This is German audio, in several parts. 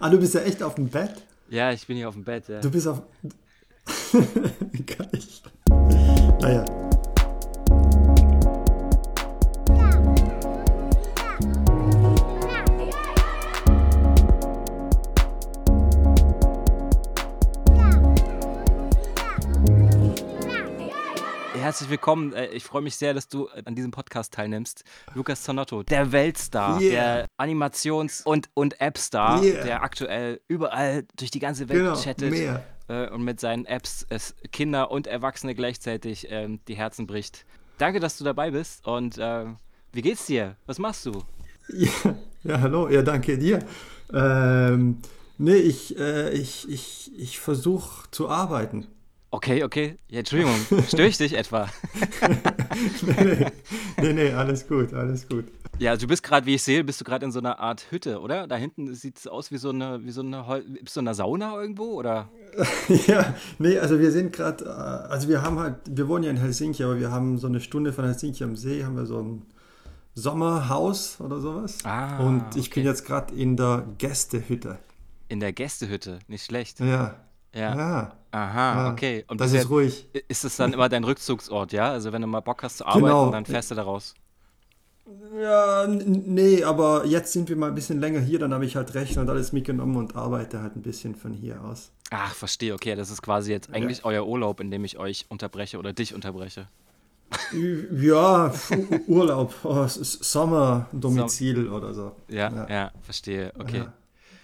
ah, du bist ja echt auf dem Bett? Ja, ich bin hier auf dem Bett. Ja. Du bist auf. Geil. Naja. Herzlich willkommen. Äh, ich freue mich sehr, dass du äh, an diesem Podcast teilnimmst. Lukas Zanotto, der Weltstar, Yeah. der Animations- und, und App-Star, Yeah. der aktuell überall durch die ganze Welt Genau, chattet mehr. äh, und mit seinen Apps Kinder und Erwachsene gleichzeitig ähm, die Herzen bricht. Danke, dass du dabei bist und äh, wie geht's dir? Was machst du? Ja, ja, hallo, ja, danke dir. Ähm, nee, ich, äh, ich, ich, ich versuche zu arbeiten. Okay, okay. Ja, Entschuldigung, störe ich dich etwa? nee, nee, nee, alles gut, alles gut. Ja, du bist gerade, wie ich sehe, bist du gerade in so einer Art Hütte, oder? Da hinten sieht es aus wie so eine, wie so eine, bist du in einer Sauna irgendwo, oder? Ja, nee, also wir sind gerade, äh, also wir haben halt, wir wohnen ja in Helsinki, aber wir haben so eine Stunde von Helsinki am See, haben wir so ein Sommerhaus oder sowas. Ah, Und ich bin okay. jetzt gerade in der Gästehütte. In der Gästehütte, nicht schlecht. Ja. Ja. Ja. Aha, ja. okay. Und das ist ja- ruhig. Ist es dann immer dein Rückzugsort, ja? Also wenn du mal Bock hast zu arbeiten, Genau. dann fährst du da raus. Ja, nee, aber jetzt sind wir mal ein bisschen länger hier, dann habe ich halt Rechner und alles mitgenommen und arbeite halt ein bisschen von hier aus. Ach, verstehe, okay. Das ist quasi jetzt eigentlich euer Urlaub, in dem ich euch unterbreche oder dich unterbreche. Ja, Urlaub, oh, Sommerdomizil oder so. Ja, ja, Ja. verstehe, okay.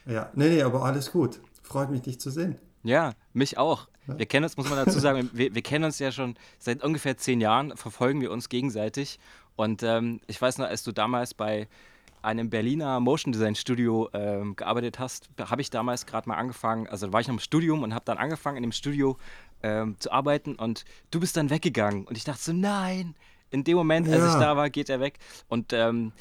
Ja. ja, nee, nee, aber alles gut. Freut mich, dich zu sehen. Ja, mich auch. Wir kennen uns, muss man dazu sagen, wir, wir kennen uns ja schon seit ungefähr zehn Jahren, verfolgen wir uns gegenseitig. Und ähm, ich weiß noch, als du damals bei einem Berliner Motion Design Studio ähm, gearbeitet hast, habe ich damals gerade mal angefangen, also war ich noch im Studium und habe dann angefangen in dem Studio ähm, zu arbeiten und du bist dann weggegangen. Und ich dachte so, nein, in dem Moment, als Ja. ich da war, geht er weg. Und ähm,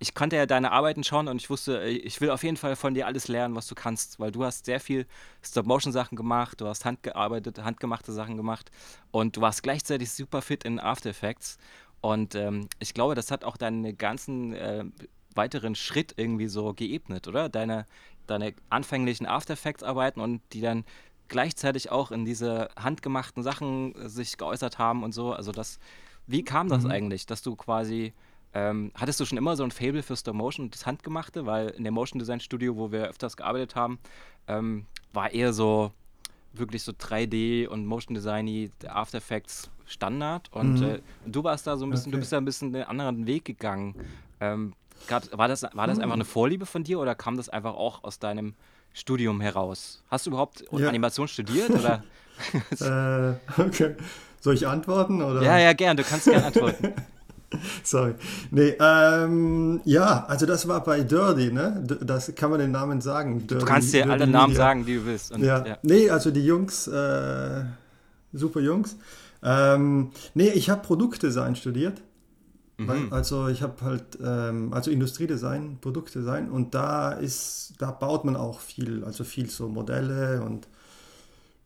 ich konnte ja deine Arbeiten schauen und ich wusste, äh, ich will auf jeden Fall von dir alles lernen, was du kannst, weil du hast sehr viel Stop-Motion-Sachen gemacht, du hast handgearbeitet, handgemachte Sachen gemacht und du warst gleichzeitig super fit in After Effects. Und ähm, ich glaube, das hat auch deinen ganzen äh, weiteren Schritt irgendwie so geebnet, oder? Deine, deine anfänglichen After Effects-Arbeiten und die dann gleichzeitig auch in diese handgemachten Sachen äh, sich geäußert haben und so. Also das, wie kam das eigentlich, dass du quasi ähm, hattest du schon immer so ein Fable für Stop Motion und das Handgemachte? Weil in dem Motion Design Studio, wo wir öfters gearbeitet haben, ähm, war eher so wirklich so 3D und Motion Designy, After Effects Standard. Und äh, du warst da so ein bisschen, du Okay. bist da ein bisschen einen anderen Weg gegangen. Ähm, war das, war das einfach eine Vorliebe von dir oder kam das einfach auch aus deinem Studium heraus? Hast du überhaupt Ja. Animation studiert? Oder? Äh, okay. Soll ich antworten? Oder? ja, ja, gern, du kannst gerne antworten. Sorry. Nee, ähm, ja, also das war bei Dirty, ne? Das kann man den Namen sagen. Du kannst dir alle Namen sagen, die du willst. Und, Ja. ja. Nee, also die Jungs, äh, super Jungs. Ähm, nee, ich habe Produktdesign studiert. Mhm. Also ich habe halt, ähm, also Industriedesign, Produktdesign und da ist, da baut man auch viel, also viel so Modelle und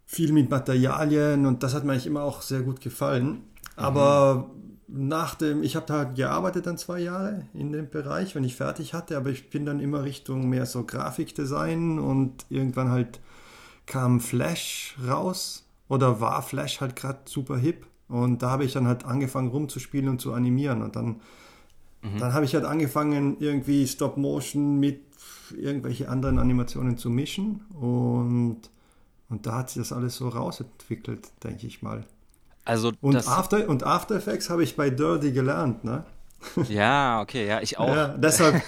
viel mit Materialien und das hat mir eigentlich immer auch sehr gut gefallen. Aber nach dem, ich habe da halt gearbeitet dann zwei Jahre in dem Bereich, wenn ich fertig hatte, aber ich bin dann immer Richtung mehr so Grafikdesign und irgendwann halt kam Flash raus oder war Flash halt gerade super hip und da habe ich dann halt angefangen rumzuspielen und zu animieren und dann, dann habe ich halt angefangen irgendwie Stop Motion mit irgendwelche anderen Animationen zu mischen und, und da hat sich das alles so rausentwickelt, denke ich mal. Also Und, After, und After Effects habe ich bei Dirty gelernt, ne? ja, okay, ja, ich auch. Ja, deshalb,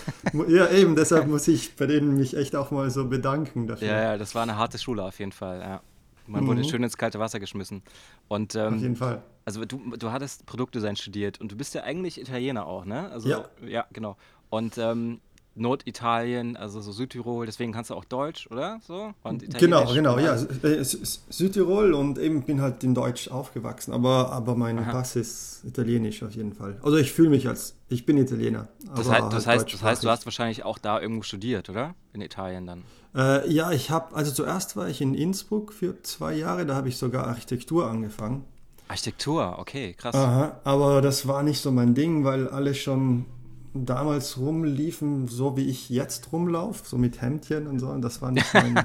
ja eben, deshalb muss ich bei denen mich echt auch mal so bedanken dafür. Ja, ja, das war eine harte Schule auf jeden Fall. Ja. Man wurde schön ins kalte Wasser geschmissen. Und Mhm. Auf ähm, jeden Fall. also du, du hattest Produktdesign studiert und du bist ja eigentlich Italiener auch, ne? Also, Ja. Ja, genau. Und ähm, Norditalien, also so Südtirol, deswegen kannst du auch Deutsch, oder? So? Und Genau, genau, ja. äh, Südtirol und eben bin halt in Deutsch aufgewachsen, aber, aber mein Pass ist italienisch auf jeden Fall. Also ich fühle mich als, ich bin Italiener. Das, aber heißt, halt das, heißt, das heißt, du hast wahrscheinlich auch da irgendwo studiert, oder? In Italien dann. Äh, ja, ich habe, also zuerst war ich in Innsbruck für zwei Jahre, da habe ich sogar Architektur angefangen. Architektur, okay, krass. Aha, aber das war nicht so mein Ding, weil alle schon damals rumliefen, so wie ich jetzt rumlaufe, so mit Hemdchen und so. Und das war nicht mein.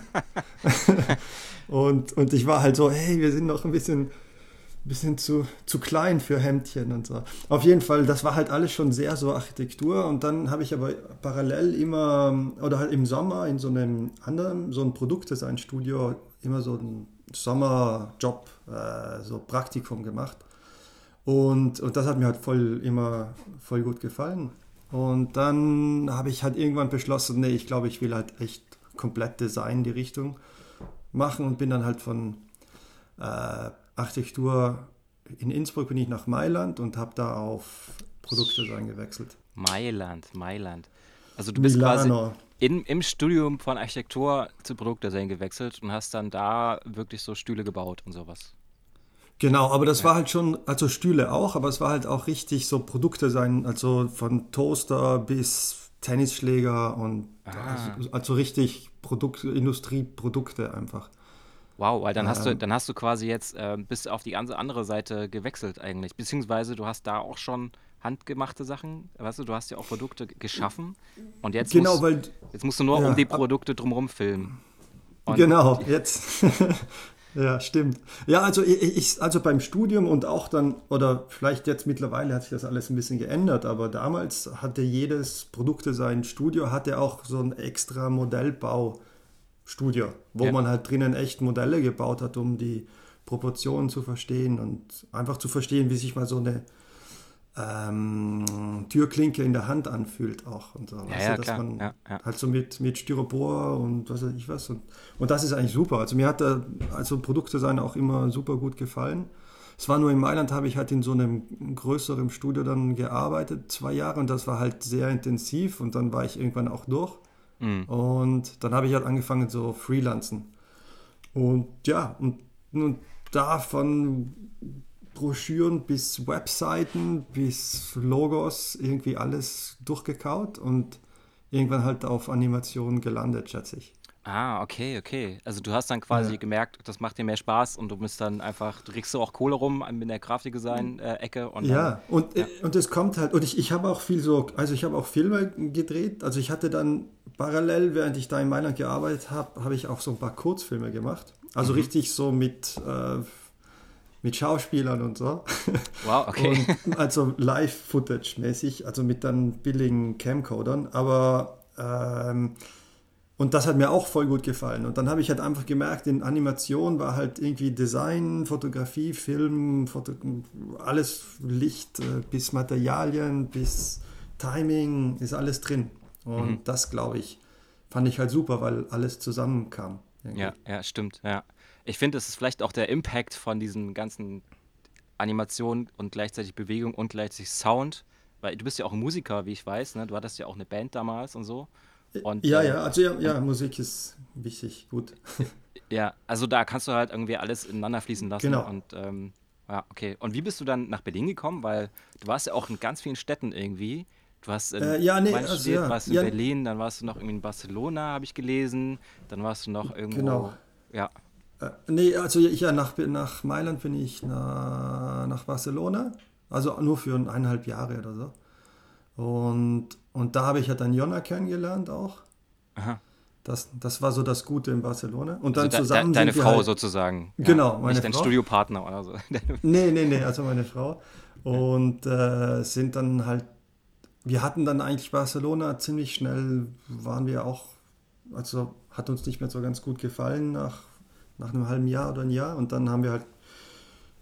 und, und ich war halt so, hey, wir sind noch ein bisschen, bisschen zu, zu klein für Hemdchen und so. Auf jeden Fall, das war halt alles schon sehr so Architektur. Und dann habe ich aber parallel immer, oder halt im Sommer in so einem anderen, so ein Produktdesign-Studio, immer so einen Sommerjob, äh, so Praktikum gemacht. Und, und das hat mir halt voll immer voll gut gefallen. Und dann habe ich halt irgendwann beschlossen, nee, ich glaube, ich will halt echt komplett Design die Richtung machen und bin dann halt von äh, Architektur in Innsbruck bin ich nach Mailand und habe da auf Produktdesign gewechselt. Mailand, Mailand. Also du bist Milano. quasi in, im Studium von Architektur zu Produktdesign gewechselt und hast dann da wirklich so Stühle gebaut und sowas. Genau, aber das war halt schon, also Stühle auch, aber es war halt auch richtig so Produkte sein, also von Toaster bis Tennisschläger und also, also, richtig Produkt, Industrieprodukte einfach. Wow, weil dann hast du, dann hast du quasi jetzt äh, bis auf die ganze andere Seite gewechselt eigentlich. Beziehungsweise du hast da auch schon handgemachte Sachen, weißt du, du hast ja auch Produkte geschaffen und jetzt, genau, musst, weil, jetzt musst du nur ja, um die Produkte drumherum filmen. Und genau, jetzt. Ja, stimmt. Ja, also ich, also beim Studium und auch dann, oder vielleicht jetzt mittlerweile hat sich das alles ein bisschen geändert, aber damals hatte jedes Produktdesign Studio, hatte auch so ein extra Modellbaustudio, wo ja. man halt drinnen echt Modelle gebaut hat, um die Proportionen zu verstehen und einfach zu verstehen, wie sich mal so eine ähm, Türklinke in der Hand anfühlt auch und so. Ja, ja, dass man ja, ja. halt so mit, mit Styropor und was weiß ich was. Und, und das ist eigentlich super. Also mir hat da, also Produktdesign auch immer super gut gefallen. Es war nur in Mailand, habe ich halt in so einem größeren Studio dann gearbeitet, zwei Jahre, und das war halt sehr intensiv und dann war ich irgendwann auch durch. Mhm. Und dann habe ich halt angefangen so freelancen. Und ja, und, und davon Broschüren bis Webseiten bis Logos irgendwie alles durchgekaut und irgendwann halt auf Animationen gelandet, schätze ich. Ah, okay, okay. Also du hast dann quasi ja. gemerkt, das macht dir mehr Spaß und du bist dann einfach, du kriegst du auch Kohle rum in der Grafikdesign-Ecke. Äh, ja, dann, und, ja. und es kommt halt, und ich, ich habe auch viel so, also ich habe auch Filme gedreht, also ich hatte dann parallel, während ich da in Mailand gearbeitet habe, habe ich auch so ein paar Kurzfilme gemacht. Also mhm. richtig so mit äh, mit Schauspielern und so. Wow, okay. Und also Live-Footage-mäßig, also mit dann billigen Camcodern. Aber ähm, und das hat mir auch voll gut gefallen. Und dann habe ich halt einfach gemerkt, in Animation war halt irgendwie Design, Fotografie, Film, Foto alles Licht äh, bis Materialien, bis Timing, ist alles drin. Und mhm. das, glaube ich, fand ich halt super, weil alles zusammenkam. Ja, ja, stimmt, ja ich finde, es ist vielleicht auch der Impact von diesen ganzen Animationen und gleichzeitig Bewegung und gleichzeitig Sound, weil du bist ja auch ein Musiker, wie ich weiß, ne? du hattest ja auch eine Band damals und so. Und, ja, äh, ja, also ja, ja, Musik ist wichtig, gut. Ja, also da kannst du halt irgendwie alles ineinander fließen lassen. Genau. Und ähm, ja, okay. Und wie bist du dann nach Berlin gekommen? Weil du warst ja auch in ganz vielen Städten irgendwie. Du hast in, äh, ja, nee, also, studiert, ja, warst in ja. Berlin, dann warst du noch irgendwie in Barcelona, habe ich gelesen. Dann warst du noch irgendwo. Genau. Ja. Äh, nee, also ja, nach, nach Mailand bin ich nach, nach Barcelona, also nur für eineinhalb Jahre oder so. Und, und da habe ich ja dann Jonna kennengelernt auch. Aha. Das, das war so das Gute in Barcelona. Und dann also zusammen. De, deine Frau halt, sozusagen. Genau, meine Nicht dein Frau. Studiopartner oder so. nee, nee, nee, also meine Frau. Und äh, sind dann halt. Wir hatten dann eigentlich Barcelona ziemlich schnell, waren wir auch. Also hat uns nicht mehr so ganz gut gefallen nach nach einem halben Jahr oder ein Jahr. Und dann haben wir halt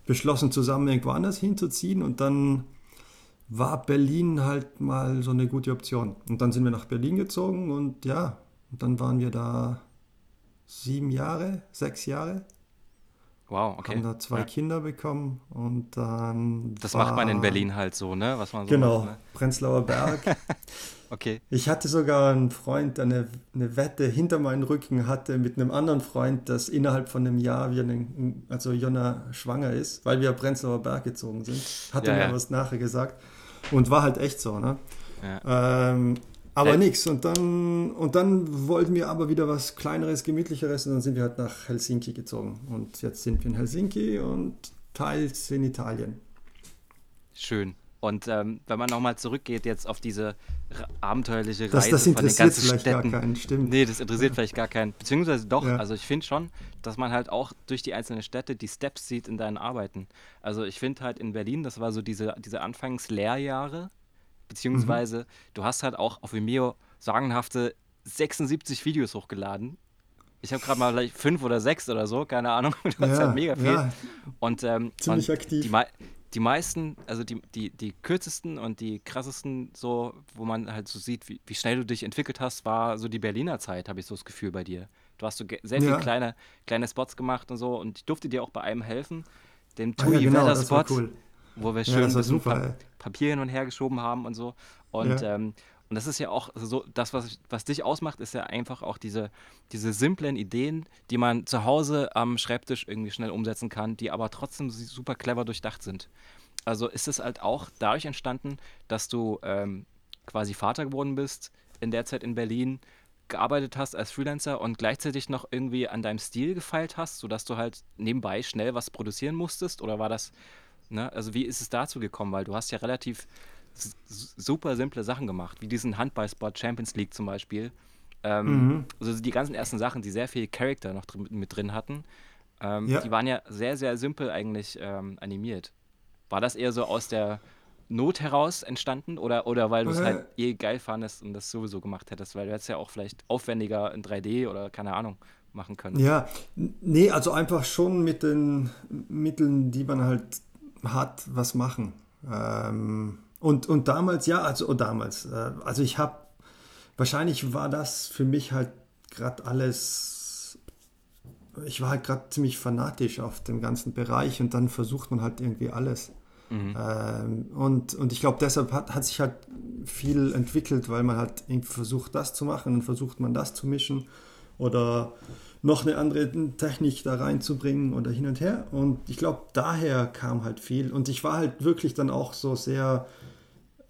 beschlossen, zusammen irgendwo anders hinzuziehen. Und dann war Berlin halt mal so eine gute Option. Und dann sind wir nach Berlin gezogen und ja, und dann waren wir da sieben Jahre, sechs Jahre. Wow, okay. Haben da zwei ja. Kinder bekommen und dann. Das war, macht man in Berlin halt so, ne? Was man so genau, macht, ne? Prenzlauer Berg. okay. Ich hatte sogar einen Freund, der eine, eine Wette hinter meinen Rücken hatte mit einem anderen Freund, dass innerhalb von einem Jahr wir einen, also Jonna schwanger ist, weil wir Prenzlauer Berg gezogen sind. Hat ja, er mir ja. was nachher gesagt. Und war halt echt so, ne? Ja. Ähm, aber äh, nichts. Und dann, und dann wollten wir aber wieder was Kleineres, Gemütlicheres und dann sind wir halt nach Helsinki gezogen. Und jetzt sind wir in Helsinki und teils in Italien. Schön. Und ähm, wenn man nochmal zurückgeht jetzt auf diese abenteuerliche Reise das, das von den ganzen vielleicht Städten. Gar keinen, stimmt. Nee, das interessiert ja. vielleicht gar keinen. Beziehungsweise doch, ja. also ich finde schon, dass man halt auch durch die einzelnen Städte die Steps sieht in deinen Arbeiten. Also ich finde halt in Berlin, das war so diese, diese Anfangs-Lehrjahre, beziehungsweise mhm. du hast halt auch auf Vimeo sagenhafte 76 Videos hochgeladen. Ich habe gerade mal vielleicht fünf oder sechs oder so, keine Ahnung. Du hast ja, halt mega viel. Ja. Und, ähm, Ziemlich und aktiv. Die, die meisten, also die, die, die kürzesten und die krassesten, so, wo man halt so sieht, wie, wie schnell du dich entwickelt hast, war so die Berliner Zeit, habe ich so das Gefühl bei dir. Du hast so sehr viele Ja. kleine, kleine Spots gemacht und so und ich durfte dir auch bei einem helfen, dem Ah, Tui ja, genau, das war Spot, cool. Wo wir Ja, schön bisschen super, Pa- ey. Papier hin und her geschoben haben und so. Und, Ja. ähm, und das ist ja auch so, das, was, was dich ausmacht, ist ja einfach auch diese, diese simplen Ideen, die man zu Hause am Schreibtisch irgendwie schnell umsetzen kann, die aber trotzdem super clever durchdacht sind. Also ist es halt auch dadurch entstanden, dass du ähm, quasi Vater geworden bist, in der Zeit in Berlin, gearbeitet hast als Freelancer und gleichzeitig noch irgendwie an deinem Stil gefeilt hast, sodass du halt nebenbei schnell was produzieren musstest? Oder war das, ne, also wie ist es dazu gekommen? Weil du hast ja relativ super simple Sachen gemacht, wie diesen Handballspot Champions League zum Beispiel. Ähm, Mhm. Also die ganzen ersten Sachen, die sehr viel Charakter noch drin, mit drin hatten, ähm, Ja. die waren ja sehr, sehr simpel eigentlich ähm, animiert. War das eher so aus der Not heraus entstanden oder, oder weil du es Äh. halt eh geil fandest und das sowieso gemacht hättest? Weil du hättest ja auch vielleicht aufwendiger in 3D oder keine Ahnung machen können. Ja, nee, also einfach schon mit den Mitteln, die man halt hat, was machen. Ähm, und, und damals, ja, also oh, damals, äh, also ich habe, wahrscheinlich war das für mich halt gerade alles, ich war halt gerade ziemlich fanatisch auf dem ganzen Bereich und dann versucht man halt irgendwie alles. Ähm, und, und ich glaube, deshalb hat, hat sich halt viel entwickelt, weil man halt irgendwie versucht, das zu machen, dann versucht man das zu mischen oder noch eine andere Technik da reinzubringen oder hin und her. Und ich glaube, daher kam halt viel. Und ich war halt wirklich dann auch so sehr,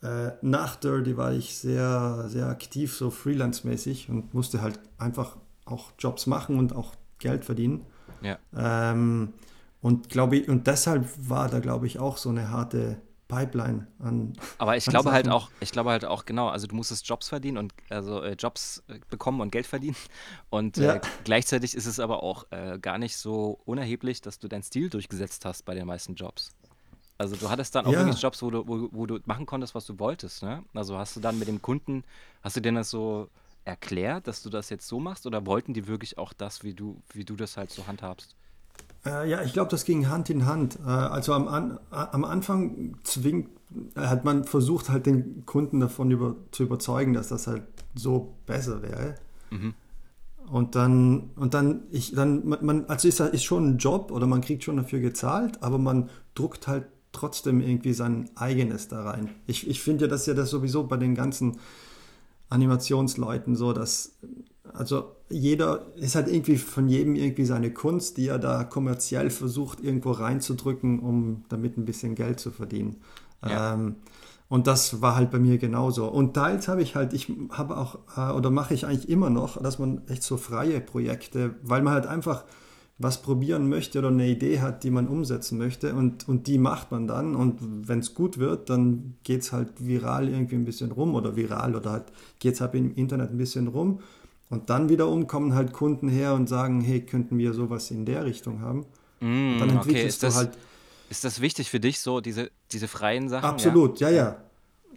äh, nach Dirty war ich sehr, sehr aktiv, so freelance-mäßig und musste halt einfach auch Jobs machen und auch Geld verdienen. Ja. Ähm, und glaube ich, und deshalb war da, glaube ich, auch so eine harte Pipeline an. Aber ich an glaube halt Sachen. auch, ich glaube halt auch, genau, also du musstest Jobs verdienen und also äh, Jobs äh, bekommen und Geld verdienen. Und Ja. äh, gleichzeitig ist es aber auch äh, gar nicht so unerheblich, dass du deinen Stil durchgesetzt hast bei den meisten Jobs. Also du hattest dann auch Ja. wirklich Jobs, wo du, wo, wo du machen konntest, was du wolltest, ne? Also hast du dann mit dem Kunden, hast du denen das so erklärt, dass du das jetzt so machst oder wollten die wirklich auch das, wie du, wie du das halt so handhabst? Äh, ja, ich glaube, das ging Hand in Hand. Äh, also am, an, am Anfang zwingt, äh, hat man versucht, halt den Kunden davon über, zu überzeugen, dass das halt so besser wäre. Mhm. Und dann, und dann, ich, dann, man- man, also ist, ist schon ein Job oder man kriegt schon dafür gezahlt, aber man druckt halt trotzdem irgendwie sein eigenes da rein. Ich, ich finde ja, das ist ja das sowieso bei den ganzen Animationsleuten so, dass, also jeder ist halt irgendwie von jedem irgendwie seine Kunst, die er da kommerziell versucht, irgendwo reinzudrücken, um damit ein bisschen Geld zu verdienen. Ja. Ähm, und das war halt bei mir genauso. Und teils habe ich halt, ich habe auch, äh, oder mache ich eigentlich immer noch, dass man echt so freie Projekte, weil man halt einfach was probieren möchte oder eine Idee hat, die man umsetzen möchte und, und die macht man dann und wenn es gut wird, dann geht es halt viral irgendwie ein bisschen rum oder viral oder halt geht es halt im Internet ein bisschen rum und dann wiederum kommen halt Kunden her und sagen, hey, könnten wir sowas in der Richtung haben? Mm, Dann okay, entwickelst ist du das, halt ist das wichtig für dich, so diese, diese freien Sachen? Absolut, ja, ja.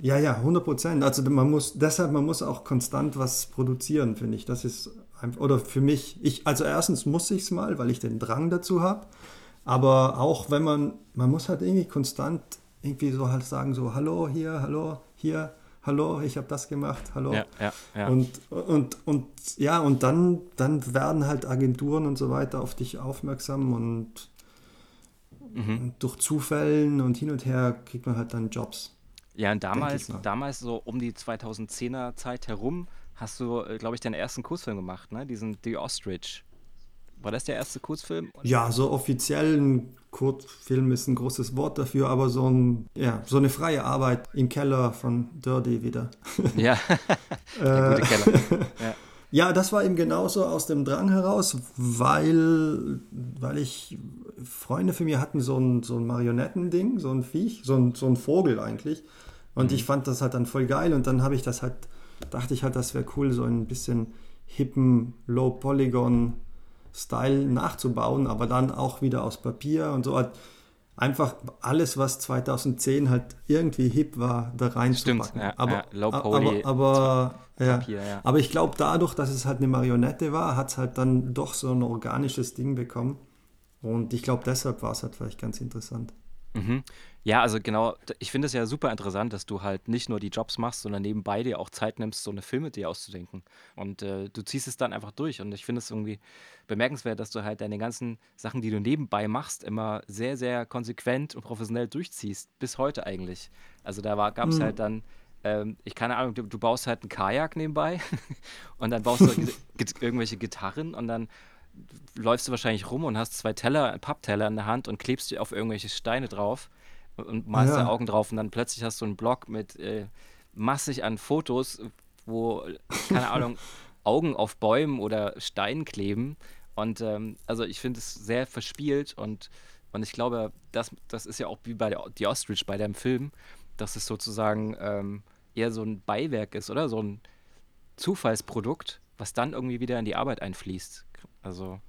Ja, ja, 100 Prozent. Also man muss, deshalb, man muss auch konstant was produzieren, finde ich. Das ist einfach, oder für mich, ich, also erstens muss ich es mal, weil ich den Drang dazu habe. Aber auch wenn man, man muss halt irgendwie konstant irgendwie so halt sagen, so, hallo hier, hallo hier, hallo, ich habe das gemacht, hallo. Ja, ja, ja. Und, und, und ja, und dann, dann werden halt Agenturen und so weiter auf dich aufmerksam und Mhm. durch Zufällen und hin und her kriegt man halt dann Jobs. Ja, und damals, damals so um die 2010er Zeit herum hast du, glaube ich, deinen ersten Kurzfilm gemacht, ne? Diesen The Ostrich. War das der erste Kurzfilm? Ja, so offiziell ein Kurzfilm ist ein großes Wort dafür, aber so, ein, ja, so eine freie Arbeit im Keller von Dirty wieder. Ja, der gute Keller. Ja. Ja, das war eben genauso aus dem Drang heraus, weil, weil ich Freunde von mir hatten so ein, so ein Marionettending, so ein Viech, so ein, so ein Vogel eigentlich. Und mhm. ich fand das halt dann voll geil und dann habe ich das halt, dachte ich halt, das wäre cool, so ein bisschen hippen Low-Polygon-Style nachzubauen, aber dann auch wieder aus Papier und so. Halt einfach alles, was 2010 halt irgendwie hip war, da reinzupacken. Ja, aber, ja, Poly, aber, aber, ja. Papier, ja. aber ich glaube, dadurch, dass es halt eine Marionette war, hat es halt dann doch so ein organisches Ding bekommen. Und ich glaube, deshalb war es halt vielleicht ganz interessant. Mhm. Ja, also genau, ich finde es ja super interessant, dass du halt nicht nur die Jobs machst, sondern nebenbei dir auch Zeit nimmst, so eine Filme dir auszudenken. Und äh, du ziehst es dann einfach durch. Und ich finde es irgendwie bemerkenswert, dass du halt deine ganzen Sachen, die du nebenbei machst, immer sehr, sehr konsequent und professionell durchziehst. Bis heute eigentlich. Also da gab es mhm. halt dann ähm, ich keine Ahnung, du, du, baust halt einen Kajak nebenbei und dann baust du irgendwelche Gitarren und dann läufst du wahrscheinlich rum und hast zwei Teller, Pappteller in der Hand und klebst dir auf irgendwelche Steine drauf und malst ja. da Augen drauf und dann plötzlich hast du einen Block mit äh, massig an Fotos, wo, keine Ahnung, Augen auf Bäumen oder Steinen kleben. Und ähm, also ich finde es sehr verspielt und, und ich glaube, das, das ist ja auch wie bei der, die Ostrich bei dem Film, dass es sozusagen ähm, eher so ein Beiwerk ist, oder? So ein Zufallsprodukt, was dann irgendwie wieder in die Arbeit einfließt. Also.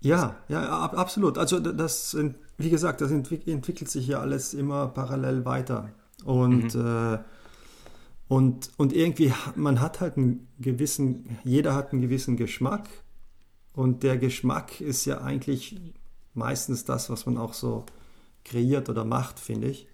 Ja, ja, ab, absolut. Also das, wie gesagt, das entwick entwickelt sich ja alles immer parallel weiter. Und, mhm. äh, und, und irgendwie, man hat halt einen gewissen, jeder hat einen gewissen Geschmack. Und der Geschmack ist ja eigentlich meistens das, was man auch so kreiert oder macht, finde ich.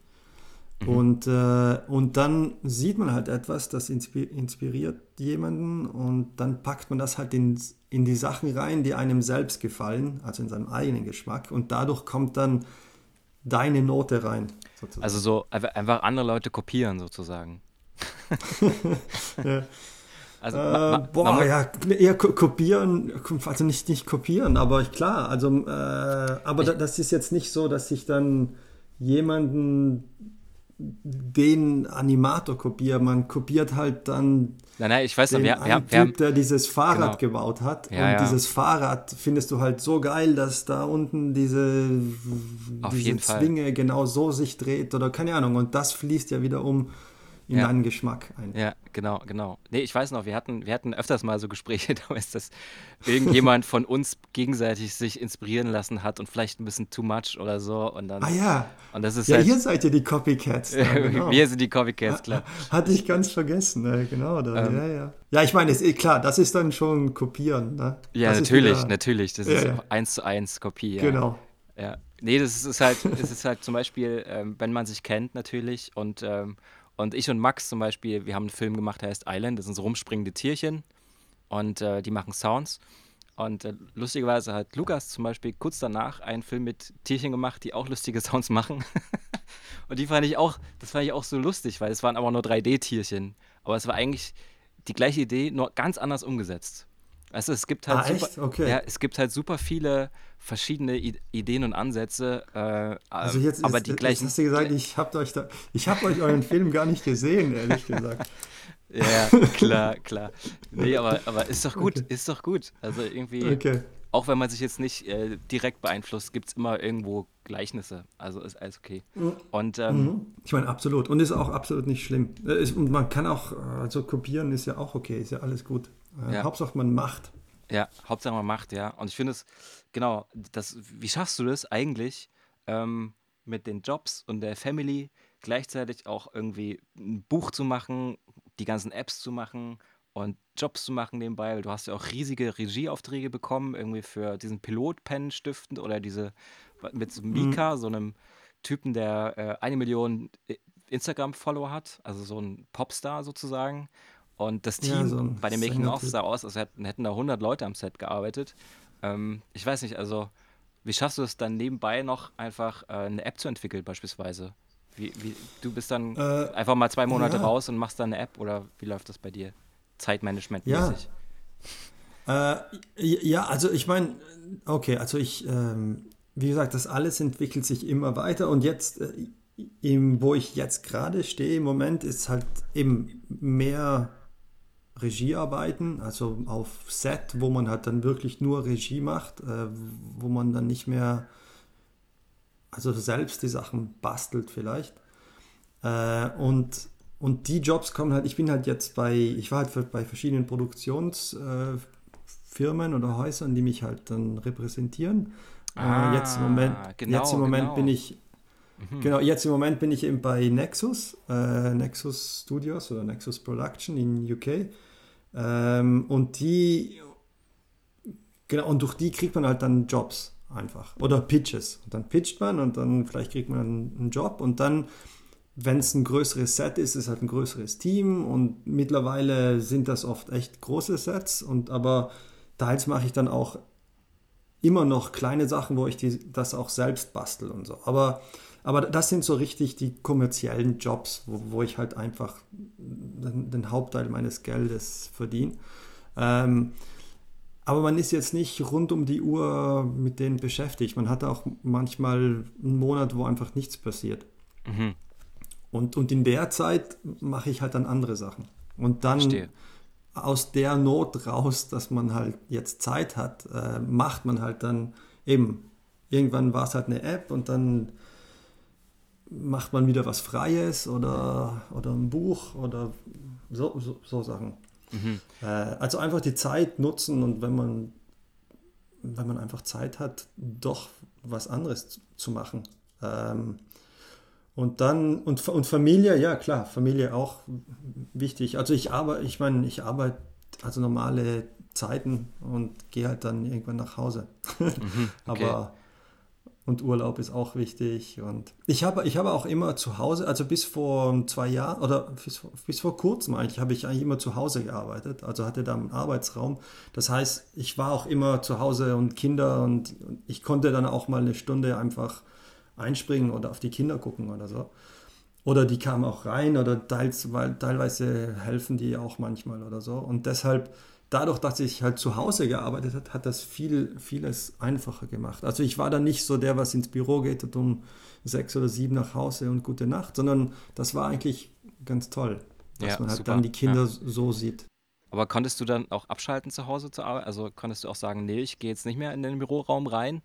Mhm. Und, äh, und dann sieht man halt etwas, das inspiriert jemanden und dann packt man das halt in, in die Sachen rein, die einem selbst gefallen, also in seinem eigenen Geschmack. Und dadurch kommt dann deine Note rein. Sozusagen. Also so einfach andere Leute kopieren sozusagen. ja. Also, äh, ma, ma, boah, ja, eher kopieren, also nicht, nicht kopieren, aber klar, also, äh, aber ich, das ist jetzt nicht so, dass ich dann jemanden den Animator kopiere. Man kopiert halt dann nein, nein, ich weiß den noch, wir, wir, Typ, haben, der dieses Fahrrad genau. gebaut hat. Ja, und ja. dieses Fahrrad findest du halt so geil, dass da unten diese, Auf diese Zwinge Fall. genau so sich dreht oder keine Ahnung. Und das fließt ja wieder um in ja. deinen Geschmack ein. Ja, genau, genau. Nee, ich weiß noch, wir hatten, wir hatten öfters mal so Gespräche, damals, dass irgendjemand von uns gegenseitig sich inspirieren lassen hat und vielleicht ein bisschen too much oder so. Und dann, ah ja. Und das ist ja, halt, hier seid ihr die Copycats. Da, genau. wir sind die Copycats, klar. Hatte ich ganz vergessen, ne? genau. Da, ähm, ja, ja. Ja, ich meine, ist, eh klar, das ist dann schon Kopieren. Ne? Ja, das natürlich, wieder, natürlich. Das ja, ist ja. eins zu eins Kopie. Ja. Genau. Ja. Nee, das ist halt, es ist halt zum Beispiel, ähm, wenn man sich kennt natürlich und ähm, und ich und Max zum Beispiel, wir haben einen Film gemacht, der heißt Island. Das sind so rumspringende Tierchen und äh, die machen Sounds. Und äh, lustigerweise hat Lukas zum Beispiel kurz danach einen Film mit Tierchen gemacht, die auch lustige Sounds machen. und die fand ich auch, das fand ich auch so lustig, weil es waren aber nur 3D-Tierchen. Aber es war eigentlich die gleiche Idee, nur ganz anders umgesetzt. Also es gibt halt ah, super, okay. ja, es gibt halt super viele verschiedene Ideen und Ansätze, äh, also jetzt aber ist, die gleichen. Hast du gesagt, ich habe euch da, ich habe euch euren Film gar nicht gesehen, ehrlich gesagt. ja, klar, klar. Nee, aber, aber ist doch gut, okay. ist doch gut. Also irgendwie, okay. auch wenn man sich jetzt nicht äh, direkt beeinflusst, gibt es immer irgendwo Gleichnisse. Also ist alles okay. Mhm. Und ähm, mhm. ich meine, absolut. Und ist auch absolut nicht schlimm. Äh, und man kann auch, also kopieren ist ja auch okay, ist ja alles gut. Äh, ja. Hauptsache man macht. Ja, Hauptsache man macht, ja. Und ich finde es, genau, das, wie schaffst du das eigentlich ähm, mit den Jobs und der Family gleichzeitig auch irgendwie ein Buch zu machen, die ganzen Apps zu machen und Jobs zu machen nebenbei, weil du hast ja auch riesige Regieaufträge bekommen, irgendwie für diesen Pilotpen-Stiften oder diese mit so Mika, mhm. so einem Typen, der äh, eine Million äh, Instagram-Follower hat, also so ein Popstar sozusagen. Und das Team ja, so bei dem Making-of sah aus, als hätten, hätten da 100 Leute am Set gearbeitet. Ähm, ich weiß nicht, also wie schaffst du es dann nebenbei noch einfach äh, eine App zu entwickeln beispielsweise? Wie, wie, du bist dann äh, einfach mal zwei Monate ja. raus und machst dann eine App oder wie läuft das bei dir? Zeitmanagement-mäßig? Ja. Äh, ja, also ich meine, okay, also ich, ähm, wie gesagt, das alles entwickelt sich immer weiter und jetzt, äh, im, wo ich jetzt gerade stehe im Moment, ist halt eben mehr Regiearbeiten, also auf Set, wo man halt dann wirklich nur Regie macht, äh, wo man dann nicht mehr also selbst die Sachen bastelt vielleicht. Äh, und, und die Jobs kommen halt, ich bin halt jetzt bei, ich war halt bei verschiedenen Produktionsfirmen äh, oder Häusern, die mich halt dann repräsentieren. Äh, ah, jetzt im Moment, genau, jetzt im Moment genau. bin ich Mhm. Genau, jetzt im Moment bin ich eben bei Nexus, äh, Nexus Studios oder Nexus Production in UK. Ähm, und die, genau, und durch die kriegt man halt dann Jobs einfach. Oder Pitches. Und dann pitcht man und dann vielleicht kriegt man einen Job und dann, wenn es ein größeres Set ist, ist halt ein größeres Team und mittlerweile sind das oft echt große Sets und aber teils mache ich dann auch immer noch kleine Sachen, wo ich die, das auch selbst bastel und so. Aber aber das sind so richtig die kommerziellen Jobs, wo, wo ich halt einfach den, den, Hauptteil meines Geldes verdiene. Ähm, aber man ist jetzt nicht rund um die Uhr mit denen beschäftigt. Man hat auch manchmal einen Monat, wo einfach nichts passiert. Mhm. Und, und in der Zeit mache ich halt dann andere Sachen. Und dann Verstehe. aus der Not raus, dass man halt jetzt Zeit hat, äh, macht man halt dann eben. Irgendwann war es halt eine App und dann macht man wieder was Freies oder, oder ein Buch oder so, so, so Sachen. Mhm. Äh, also einfach die Zeit nutzen und wenn man, wenn man einfach Zeit hat, doch was anderes zu machen. Ähm, und dann, und, und Familie, ja klar, Familie auch wichtig. Also ich arbeite, ich meine, ich arbeite also normale Zeiten und gehe halt dann irgendwann nach Hause. Mhm, okay. Aber und Urlaub ist auch wichtig. Und ich habe, ich habe auch immer zu Hause, also bis vor zwei Jahren oder bis, bis vor kurzem eigentlich, habe ich eigentlich immer zu Hause gearbeitet. Also hatte da einen Arbeitsraum. Das heißt, ich war auch immer zu Hause und Kinder und ich konnte dann auch mal eine Stunde einfach einspringen oder auf die Kinder gucken oder so. Oder die kamen auch rein oder teils, weil, teilweise helfen die auch manchmal oder so. Und deshalb dadurch, dass ich halt zu Hause gearbeitet habe, hat das viel, vieles einfacher gemacht. Also ich war dann nicht so der, was ins Büro geht und um sechs oder sieben nach Hause und gute Nacht, sondern das war eigentlich ganz toll, dass ja, man halt super. dann die Kinder ja. so sieht. Aber konntest du dann auch abschalten zu Hause zu arbeiten? Also konntest du auch sagen, nee, ich gehe jetzt nicht mehr in den Büroraum rein?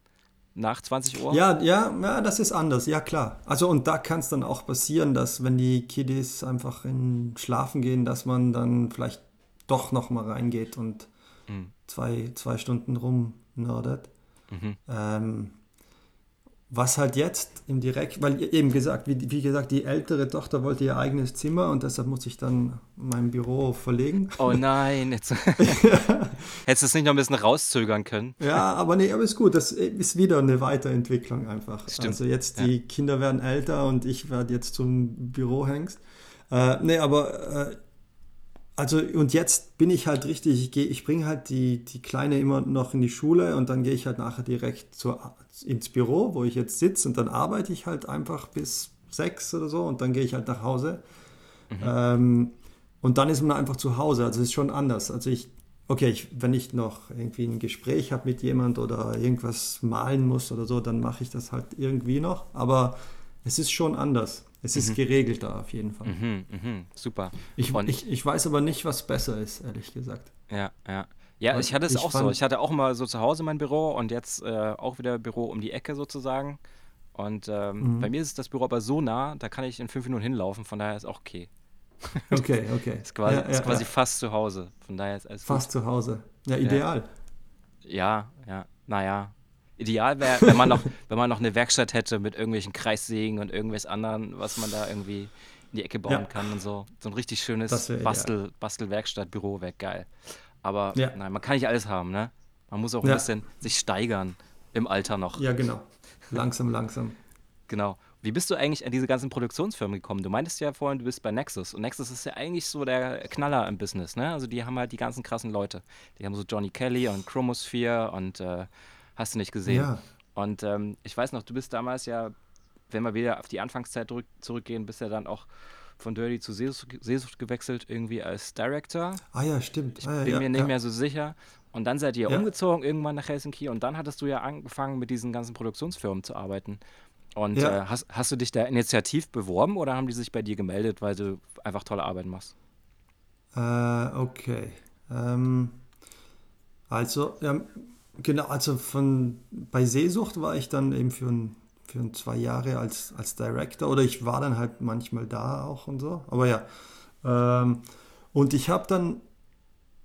Nach 20 Uhr? Ja, ja, ja, das ist anders, ja klar. Also und da kann es dann auch passieren, dass wenn die Kiddies einfach in Schlafen gehen, dass man dann vielleicht doch noch mal reingeht und mhm. zwei, zwei Stunden rumnördet. Mhm. Ähm, was halt jetzt im Direkt, weil eben gesagt, wie, wie, gesagt, die ältere Tochter wollte ihr eigenes Zimmer und deshalb muss ich dann mein Büro verlegen. Oh nein, jetzt hättest du es nicht noch ein bisschen rauszögern können. Ja, aber nee, aber ist gut, das ist wieder eine Weiterentwicklung einfach. Stimmt. Also jetzt die ja. Kinder werden älter und ich werde jetzt zum Bürohengst. Äh, nee, aber äh, also und jetzt bin ich halt richtig, ich, geh, ich bringe halt die, die Kleine immer noch in die Schule und dann gehe ich halt nachher direkt zur, ins Büro, wo ich jetzt sitze und dann arbeite ich halt einfach bis sechs oder so und dann gehe ich halt nach Hause. Mhm. Ähm, und dann ist man einfach zu Hause, also es ist schon anders. Also ich, okay, ich, wenn ich noch irgendwie ein Gespräch habe mit jemand oder irgendwas malen muss oder so, dann mache ich das halt irgendwie noch, aber es ist schon anders. Es ist mhm. geregelter auf jeden Fall. Mhm, mhm, super. Ich, ich, ich, weiß aber nicht, was besser ist, ehrlich gesagt. Ja, ja. Ja, ich hatte es auch so. Ich hatte auch mal so zu Hause mein Büro und jetzt äh, auch wieder Büro um die Ecke sozusagen. Und ähm, mhm. bei mir ist das Büro aber so nah, da kann ich in fünf Minuten hinlaufen, von daher ist auch okay. Okay, okay. ist quasi, ja, ja, ist quasi ja. fast zu Hause, von daher ist alles Fast gut. zu Hause. Ja, ideal. Ja, ja, naja, Ideal wäre, wenn man noch, wenn man noch eine Werkstatt hätte mit irgendwelchen Kreissägen und irgendwas anderen, was man da irgendwie in die Ecke bauen ja. kann und so. So ein richtig schönes Bastel, Bastelwerkstatt-Büro wäre geil. Aber ja. nein, man kann nicht alles haben, ne? Man muss auch ein ja. bisschen sich steigern im Alter noch. Ja, genau. Langsam, langsam. Genau. Wie bist du eigentlich an diese ganzen Produktionsfirmen gekommen? Du meintest ja vorhin, du bist bei Nexus. Und Nexus ist ja eigentlich so der Knaller im Business, ne? Also die haben halt die ganzen krassen Leute. Die haben so Johnny Kelly und Chromosphere und äh, Hast du nicht gesehen. Ja. Und ähm, ich weiß noch, du bist damals ja, wenn wir wieder auf die Anfangszeit zurück, zurückgehen, bist ja dann auch von Dirty zu Sesucht gewechselt, irgendwie als Director. Ah ja, stimmt. Ich ah, bin ja, mir nicht ja. mehr so sicher. Und dann seid ihr ja. umgezogen irgendwann nach Helsinki und dann hattest du ja angefangen, mit diesen ganzen Produktionsfirmen zu arbeiten. Und äh, hast, hast du dich da initiativ beworben oder haben die sich bei dir gemeldet, weil du einfach tolle Arbeit machst? Äh, okay. Ähm, also, ja, Genau, also von bei Seesucht war ich dann eben für ein, für für zwei Jahre als, als Director oder ich war dann halt manchmal da auch und so. Aber ja. Ähm, und ich habe dann,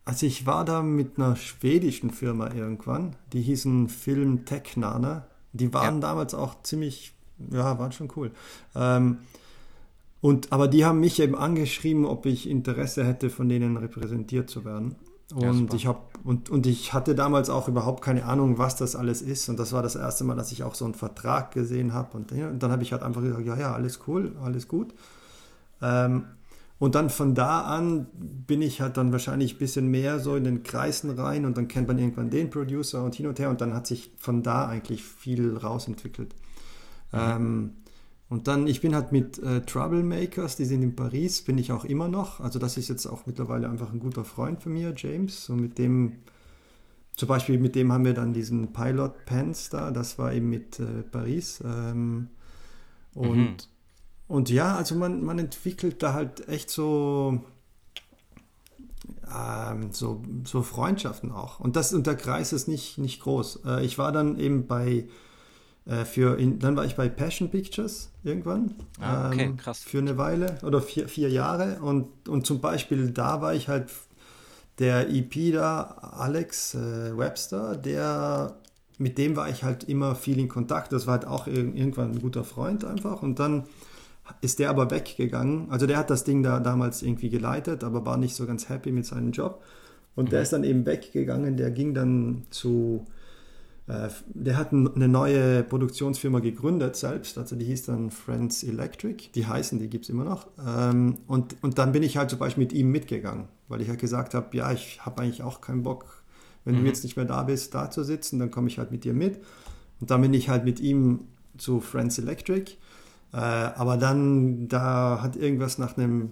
also ich war da mit einer schwedischen Firma irgendwann, die hießen Film Technana. Die waren ja. damals auch ziemlich, ja, waren schon cool. Ähm, und, aber die haben mich eben angeschrieben, ob ich Interesse hätte, von denen repräsentiert zu werden. Und ja, ich habe und, und ich hatte damals auch überhaupt keine Ahnung, was das alles ist. Und das war das erste Mal, dass ich auch so einen Vertrag gesehen habe. Und, und, dann habe ich halt einfach gesagt, ja, ja, alles cool, alles gut. Ähm, und dann von da an bin ich halt dann wahrscheinlich ein bisschen mehr so in den Kreisen rein und dann kennt man irgendwann den Producer und hin und her und dann hat sich von da eigentlich viel rausentwickelt. Mhm. Ähm, und dann, ich bin halt mit äh, Troublemakers, die sind in Paris, bin ich auch immer noch. Also das ist jetzt auch mittlerweile einfach ein guter Freund von mir, James. Und mit dem, zum Beispiel mit dem haben wir dann diesen Pilot Pants da, das war eben mit äh, Paris. Ähm, und, mhm. und ja, also man, man entwickelt da halt echt so, ähm, so, so Freundschaften auch. Und, das, und der Kreis ist nicht, nicht groß. Äh, ich war dann eben bei für in, dann war ich bei Passion Pictures irgendwann. Ah, okay, ähm, krass. Für eine Weile oder vier, vier Jahre. Und, und zum Beispiel da war ich halt der EP da, Alex äh, Webster, der mit dem war ich halt immer viel in Kontakt. Das war halt auch irgendwann ein guter Freund einfach. Und dann ist der aber weggegangen. Also der hat das Ding da damals irgendwie geleitet, aber war nicht so ganz happy mit seinem Job. Und mhm. der ist dann eben weggegangen. Der ging dann zu äh, der hat eine neue Produktionsfirma gegründet selbst, also die hieß dann Friends Electric, die heißen, die gibt es immer noch. Ähm, und, und dann bin ich halt zum Beispiel mit ihm mitgegangen, weil ich halt gesagt habe, ja, ich habe eigentlich auch keinen Bock, wenn mhm. du jetzt nicht mehr da bist, da zu sitzen, dann komme ich halt mit dir mit. Und dann bin ich halt mit ihm zu Friends Electric. Äh, aber dann, da hat irgendwas nach einem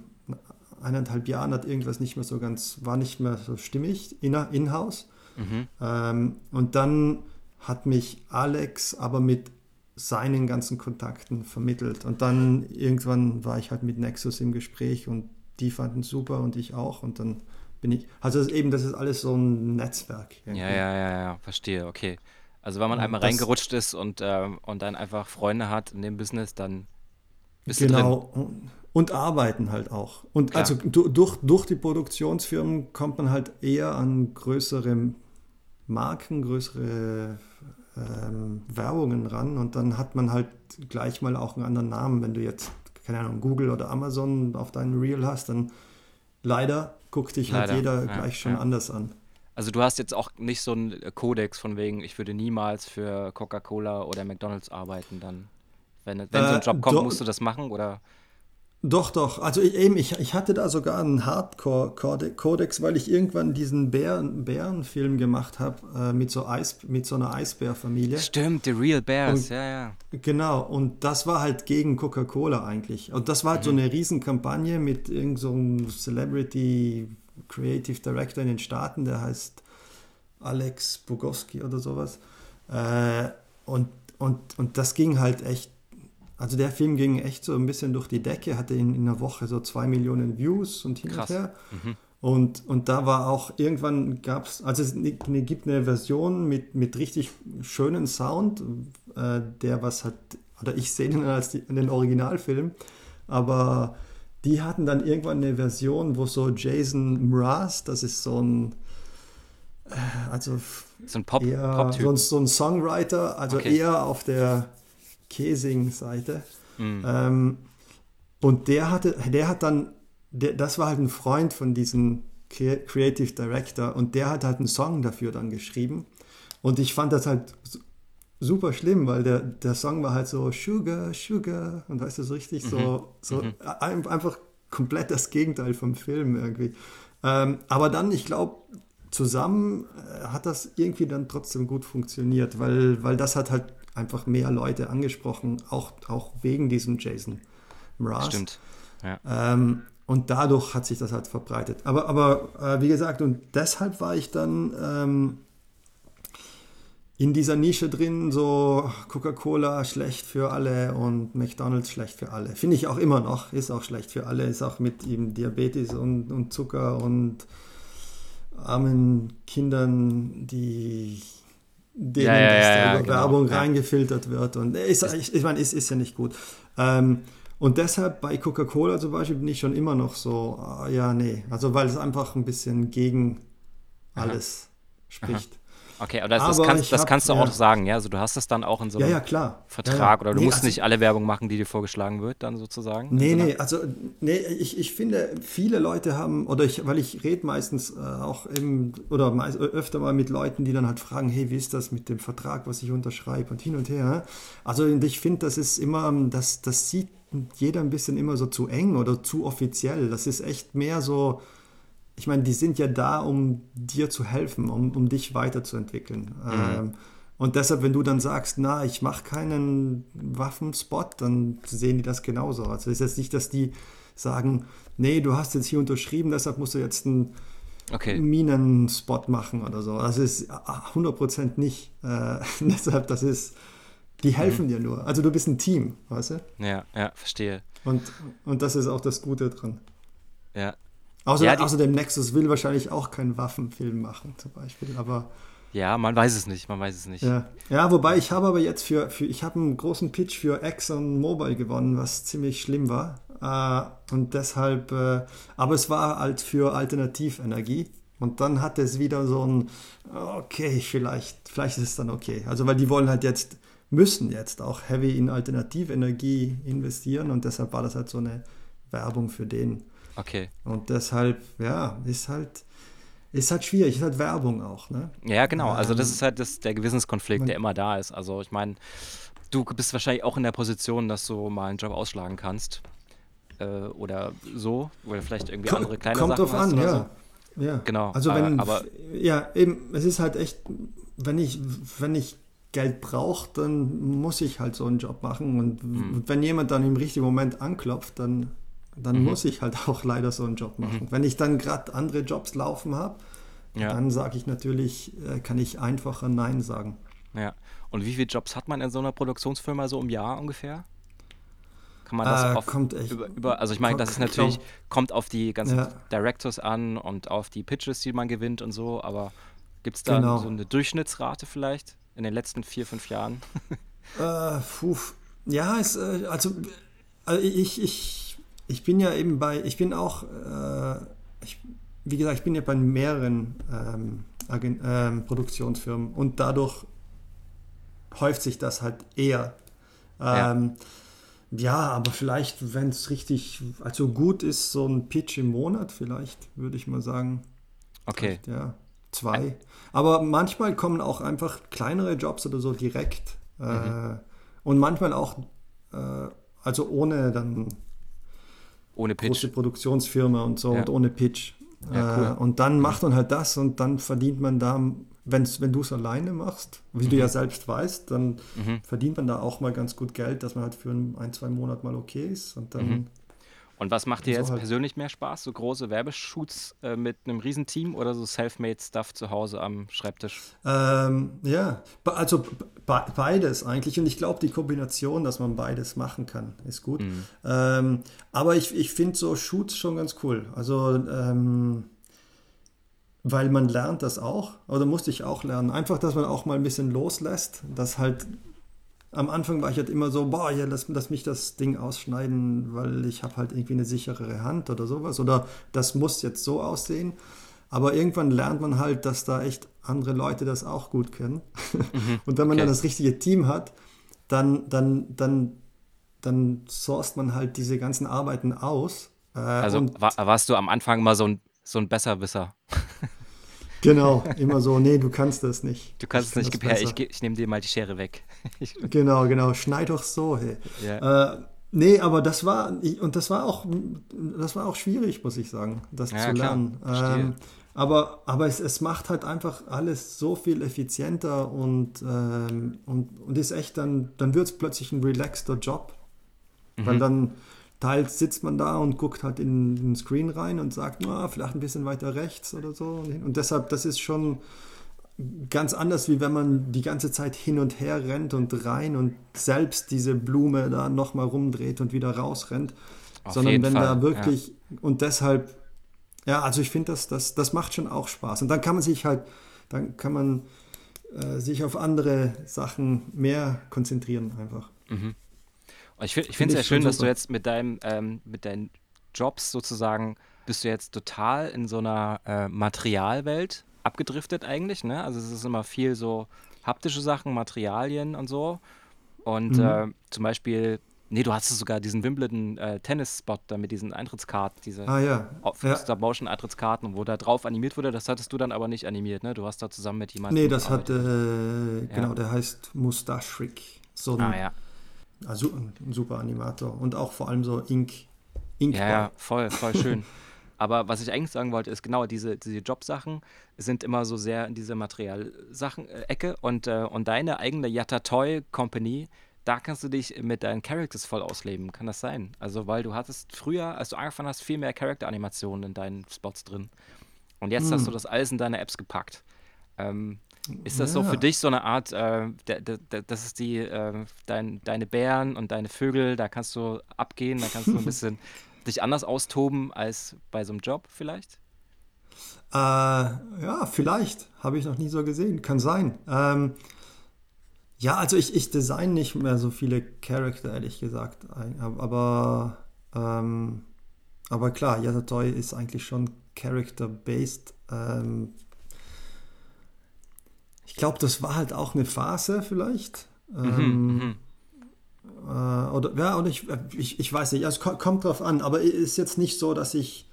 eineinhalb Jahren hat irgendwas nicht mehr so ganz, war nicht mehr so stimmig in-house. Mhm. Ähm, und dann hat mich Alex aber mit seinen ganzen Kontakten vermittelt. Und dann irgendwann war ich halt mit Nexus im Gespräch und die fanden es super und ich auch. Und dann bin ich, also das eben, das ist alles so ein Netzwerk. Irgendwie. Ja, ja, ja, ja, verstehe, okay. Also wenn man einmal das, reingerutscht ist und, äh, und dann einfach Freunde hat in dem Business, dann bist genau. du drin. Genau. Und arbeiten halt auch. Und Klar. also durch, durch die Produktionsfirmen kommt man halt eher an größere Marken, größere ähm, Werbungen ran und dann hat man halt gleich mal auch einen anderen Namen. Wenn du jetzt, keine Ahnung, Google oder Amazon auf deinem Reel hast, dann leider guckt dich halt leider. jeder ja, gleich schon ja. anders an. Also du hast jetzt auch nicht so einen Kodex von wegen, ich würde niemals für Coca-Cola oder McDonalds arbeiten dann. Wenn, wenn äh, so ein Job kommt, musst du das machen oder? Doch, doch. Also ich, eben, ich, ich hatte da sogar einen Hardcore-Kodex, weil ich irgendwann diesen Bären, Bärenfilm gemacht habe äh, mit, so mit so einer Eisbärfamilie. Stimmt, The Real Bears, und, ja, ja. Genau, und das war halt gegen Coca-Cola eigentlich. Und das war halt mhm. so eine Riesenkampagne mit irgendeinem so Celebrity Creative Director in den Staaten, der heißt Alex Bogowski oder sowas. Äh, und, und, und das ging halt echt also der Film ging echt so ein bisschen durch die Decke, hatte in, in einer Woche so zwei Millionen Views und hin Krass. und her. Mhm. Und, und da war auch, irgendwann gab es, also es gibt eine Version mit, mit richtig schönen Sound, äh, der was hat, oder ich sehe den als die, den Originalfilm, aber die hatten dann irgendwann eine Version, wo so Jason Mraz, das ist so ein, äh, also so ein Pop, eher, Pop so, ein, so ein Songwriter, also okay. eher auf der Kesing-Seite. Mhm. Ähm, und der hatte, der hat dann, der, das war halt ein Freund von diesem Creative Director und der hat halt einen Song dafür dann geschrieben. Und ich fand das halt super schlimm, weil der, der Song war halt so Sugar, Sugar und weißt du, so richtig mhm. so, so mhm. einfach komplett das Gegenteil vom Film irgendwie. Ähm, aber dann, ich glaube, zusammen äh, hat das irgendwie dann trotzdem gut funktioniert, weil, weil das hat halt einfach mehr Leute angesprochen, auch, auch wegen diesem Jason Mraz. Stimmt. Ja. Ähm, und dadurch hat sich das halt verbreitet. Aber, aber äh, wie gesagt, und deshalb war ich dann ähm, in dieser Nische drin, so Coca-Cola schlecht für alle und McDonald's schlecht für alle. Finde ich auch immer noch, ist auch schlecht für alle, ist auch mit eben Diabetes und, und Zucker und armen Kindern, die denen Ja, ja, ja, ja, genau, Werbung ja. reingefiltert wird. Und ist, ich, ich meine, ist, ist ja nicht gut. Ähm, und deshalb bei Coca-Cola zum Beispiel bin ich schon immer noch so, ah, ja, nee. Also weil es einfach ein bisschen gegen alles spricht. Okay, aber das, kannst, das hab- kannst du ja. auch sagen, ja? Also du hast das dann auch in so einem ja. Vertrag ja, ja. oder du Nee, musst also- nicht alle Werbung machen, die dir vorgeschlagen wird, dann sozusagen. Nee, so nee, also nee, ich, ich finde, viele Leute haben, oder ich, weil ich rede meistens äh, auch im, oder meist, öfter mal mit Leuten, die dann halt fragen, hey, wie ist das mit dem Vertrag, was ich unterschreibe und hin und her. Also ich finde, das ist immer, das, das sieht jeder ein bisschen immer so zu eng oder zu offiziell. Das ist echt mehr so, ich meine, die sind ja da, um dir zu helfen, um, um dich weiterzuentwickeln. Ähm, und deshalb, wenn du dann sagst, na, ich mache keinen Waffenspot, dann sehen die das genauso. Also es ist jetzt nicht, dass die sagen, nee, du hast jetzt hier unterschrieben, deshalb musst du jetzt einen Okay, Minenspot machen oder so. Das ist 100% nicht. Äh, deshalb, das ist, die helfen dir nur. Also du bist ein Team, weißt du? ja, ja, verstehe. Und, und das ist auch das Gute dran. Ja. Außer, Ja, die- außerdem, Nexus will wahrscheinlich auch keinen Waffenfilm machen, zum Beispiel. Aber ja, man weiß es nicht, man weiß es nicht. ja, ja wobei ich habe aber jetzt für, für ich habe einen großen Pitch für Exxon Mobil gewonnen, was ziemlich schlimm war. Äh, und deshalb, äh, aber es war halt für Alternativenergie. Und dann hat es wieder so ein, okay, vielleicht, vielleicht ist es dann okay. Also, weil die wollen halt jetzt, müssen jetzt auch heavy in Alternativenergie investieren und deshalb war das halt so eine Werbung für den. Okay. Und deshalb, ja, ist halt, ist halt schwierig, ist halt Werbung auch, ne? Ja, genau. Also das Ähm, ist halt das, der Gewissenskonflikt, der immer da ist. Also ich meine, du bist wahrscheinlich auch in der Position, dass du mal einen Job ausschlagen kannst. Äh, oder so. Oder vielleicht irgendwie andere kleine Kommt Sachen drauf hast an, ja. so. ja. Genau, Also wenn, aber- ja, eben, es ist halt echt, wenn ich, wenn ich Geld brauche, dann muss ich halt so einen Job machen. Und Hm. wenn jemand dann im richtigen Moment anklopft, dann, dann Mhm. muss ich halt auch leider so einen Job machen. Wenn ich dann gerade andere Jobs laufen habe, Ja. dann sage ich natürlich, äh, kann ich einfacher Nein sagen. Ja. Und wie viele Jobs hat man in so einer Produktionsfirma so im Jahr ungefähr? Kann man das Äh, auf, kommt echt- über, über, also ich meine, das ist natürlich, glaub- kommt auf die ganzen Ja. Directors an und auf die Pitches, die man gewinnt und so, aber gibt es da Genau. so eine Durchschnittsrate vielleicht in den letzten vier, fünf Jahren? Äh. Ja, es, äh, also, also ich, ich, ich bin ja eben bei, ich bin auch, äh, ich, wie gesagt, ich bin ja bei mehreren ähm, Agen- ähm, Produktionsfirmen und dadurch häuft sich das halt eher. Ja. Ähm, ja. aber vielleicht, wenn es richtig, also gut ist, so ein Pitch im Monat vielleicht, würde ich mal sagen. Okay. Ja, zwei. Aber manchmal kommen auch einfach kleinere Jobs oder so direkt. Äh, und manchmal auch, äh, also ohne dann Ohne Pitch. große Produktionsfirma und so Ja. und ohne Pitch. Ja, cool. äh, und dann macht man halt das und dann verdient man da, wenn's, wenn du es alleine machst, wie du Mhm. ja selbst weißt, dann verdient man da auch mal ganz gut Geld, dass man halt für ein, ein zwei Monate mal okay ist. Und dann Mhm. Und was macht dir So jetzt halt. persönlich mehr Spaß? So große Werbeshoots äh, mit einem Riesenteam oder so self-made Stuff zu Hause am Schreibtisch? Ähm, ja, also be beides eigentlich. Und ich glaube, die Kombination, dass man beides machen kann, ist gut. Mhm. Ähm, aber ich, ich finde so Shoots schon ganz cool. Also, ähm, weil man lernt das auch, oder musste ich auch lernen. Einfach, dass man auch mal ein bisschen loslässt. Dass halt am Anfang war ich halt immer so, boah, ja, lass, lass mich das Ding ausschneiden, weil ich habe halt irgendwie eine sicherere Hand oder sowas. Oder das muss jetzt so aussehen. Aber irgendwann lernt man halt, dass da echt andere Leute das auch gut können. Und wenn man okay. dann das richtige Team hat, dann, dann, dann, dann sourced man halt diese ganzen Arbeiten aus. Äh, Also war, warst du am Anfang mal so ein, so ein Besserwisser? genau, immer so, nee, du kannst das nicht. Du kannst es kann nicht, gib her, ich, ich nehme dir mal die Schere weg. Genau, genau. Schneid doch so, hey. Ja. Äh, nee, aber das war, und das war auch, das war auch schwierig, muss ich sagen, das Ja, zu lernen. Ähm, aber aber es, es macht halt einfach alles so viel effizienter und, ähm, und, und ist echt dann, dann wird es plötzlich ein relaxter Job. Mhm. Weil dann teils sitzt man da und guckt halt in den Screen rein und sagt, na, vielleicht ein bisschen weiter rechts oder so. Und deshalb, das ist schon ganz anders, wie wenn man die ganze Zeit hin und her rennt und rein und selbst diese Blume da nochmal rumdreht und wieder rausrennt. Auf Sondern wenn Fall, da wirklich, und deshalb, ja, also ich finde, das, das, das macht schon auch Spaß. Und dann kann man sich halt, dann kann man äh, sich auf andere Sachen mehr konzentrieren einfach. Mhm. Ich, ich finde es ja schön, dass du jetzt mit deinem, ähm, mit deinen Jobs sozusagen bist du jetzt total in so einer äh, Materialwelt abgedriftet eigentlich, ne? Also es ist immer viel so haptische Sachen, Materialien und so. Und mhm. äh, zum Beispiel, nee, du hast sogar diesen Wimbledon äh, Tennis-Spot da mit diesen Eintrittskarten, diese ah, ja. ja. Stop-Motion-Eintrittskarten, wo da drauf animiert wurde. Das hattest du dann aber nicht animiert, ne? Du hast da zusammen mit jemandem. Nee, das hat, äh, genau, der heißt Mustachrik. So ein, ah, ja. Also ein super Animator und auch vor allem so Ink. Ink ja, ja, voll, voll schön. Aber was ich eigentlich sagen wollte, ist genau diese, diese Jobsachen sind immer so sehr in dieser Materialsachen-Ecke und, äh, und deine eigene Yatta Toy Company, da kannst du dich mit deinen Characters voll ausleben. Kann das sein? Also, weil du hattest früher, als du angefangen hast, viel mehr Charakteranimationen in deinen Spots drin. Und jetzt hm. hast du das alles in deine Apps gepackt. Ähm, ist das ja. so für dich so eine Art, äh, das ist die, äh, dein, deine Bären und deine Vögel, da kannst du abgehen, da kannst du ein bisschen dich anders austoben als bei so einem Job vielleicht? Äh, ja, vielleicht. Habe ich noch nie so gesehen. Kann sein. Ähm, ja, also ich, ich design nicht mehr so viele Charakter, ehrlich gesagt. Aber, ähm, aber klar, Yatatoi ist eigentlich schon Character-based. Ähm, glaube, das war halt auch eine Phase vielleicht. Mhm, ähm, mhm. Äh, oder ja, oder ich, ich, ich weiß nicht, also, es kommt drauf an, aber es ist jetzt nicht so, dass ich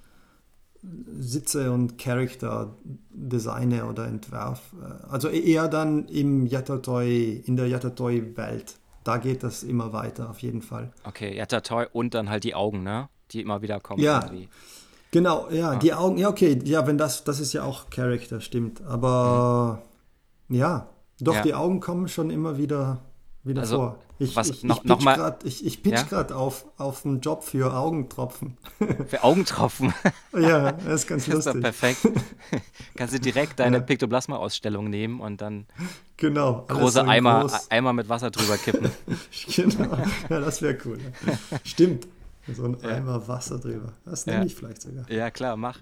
sitze und Charakter designe oder entwerfe. Äh, also eher dann im Yatatoi, in der Yatatoi-Welt. Da geht das immer weiter, auf jeden Fall. Okay, Yatatoi und dann halt die Augen, ne? Die immer wieder kommen. Ja. Irgendwie. Genau, ja, ah. die Augen, ja, okay, ja, wenn das, das ist ja auch Charakter, stimmt. Aber mhm. Ja, doch, ja. die Augen kommen schon immer wieder wieder also, vor. Ich, was, ich, noch, ich mal, grad, ich, ich pitch ja? gerade auf, auf einen Job für Augentropfen. Für Augentropfen? ja, das ist ganz lustig. Das ist perfekt. Kannst du direkt deine ja. Piktoplasma-Ausstellung nehmen und dann genau, große Eimer, groß. Eimer mit Wasser drüber kippen. genau, ja, das wäre cool. Stimmt, so ein Eimer Wasser drüber. Das nehme ich vielleicht sogar. Ja, klar, mach.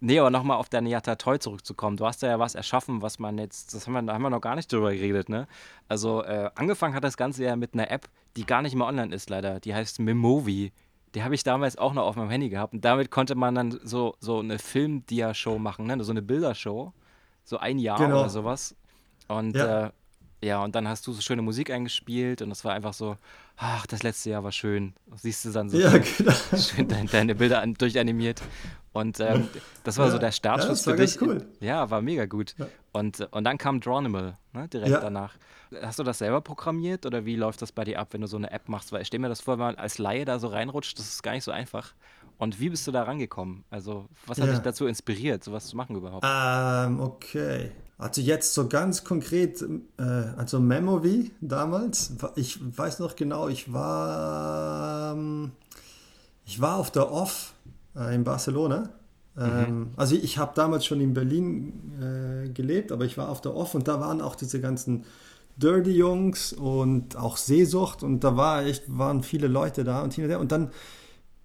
Nee, aber nochmal auf deine Yatatoi zurückzukommen. Du hast ja was erschaffen, was man jetzt, das haben wir, da haben wir noch gar nicht drüber geredet, ne? Also, äh, angefangen hat das Ganze ja mit einer App, die gar nicht mehr online ist, leider. Die heißt Memovi. Die habe ich damals auch noch auf meinem Handy gehabt. Und damit konnte man dann so, so eine Film-Dia-Show machen, ne? So eine Bildershow. So ein Jahr genau. oder sowas. Und ja. Äh, ja, und dann hast du so schöne Musik eingespielt und das war einfach so, ach, das letzte Jahr war schön. Siehst du dann so ja, schön, genau. schön deine, deine Bilder an, durchanimiert. Und ähm, das war ja, so der Startschuss ja, für dich. Cool. Ja, war mega gut. Ja. Und, und dann kam Drawnimal ne, direkt danach. Hast du das selber programmiert oder wie läuft das bei dir ab, wenn du so eine App machst? Weil ich stelle mir das vor, wenn man als Laie da so reinrutscht, das ist gar nicht so einfach. Und wie bist du da rangekommen? Also, was hat dich dazu inspiriert, sowas zu machen überhaupt? Ähm, okay. Also jetzt so ganz konkret, äh, also Memory damals, ich weiß noch genau, ich war, ähm, ich war auf der Off äh, in Barcelona. Ähm, mhm. Also ich habe damals schon in Berlin äh, gelebt, aber ich war auf der Off und da waren auch diese ganzen Dirty Jungs und auch Seesucht und da war echt, waren viele Leute da und hin und her und dann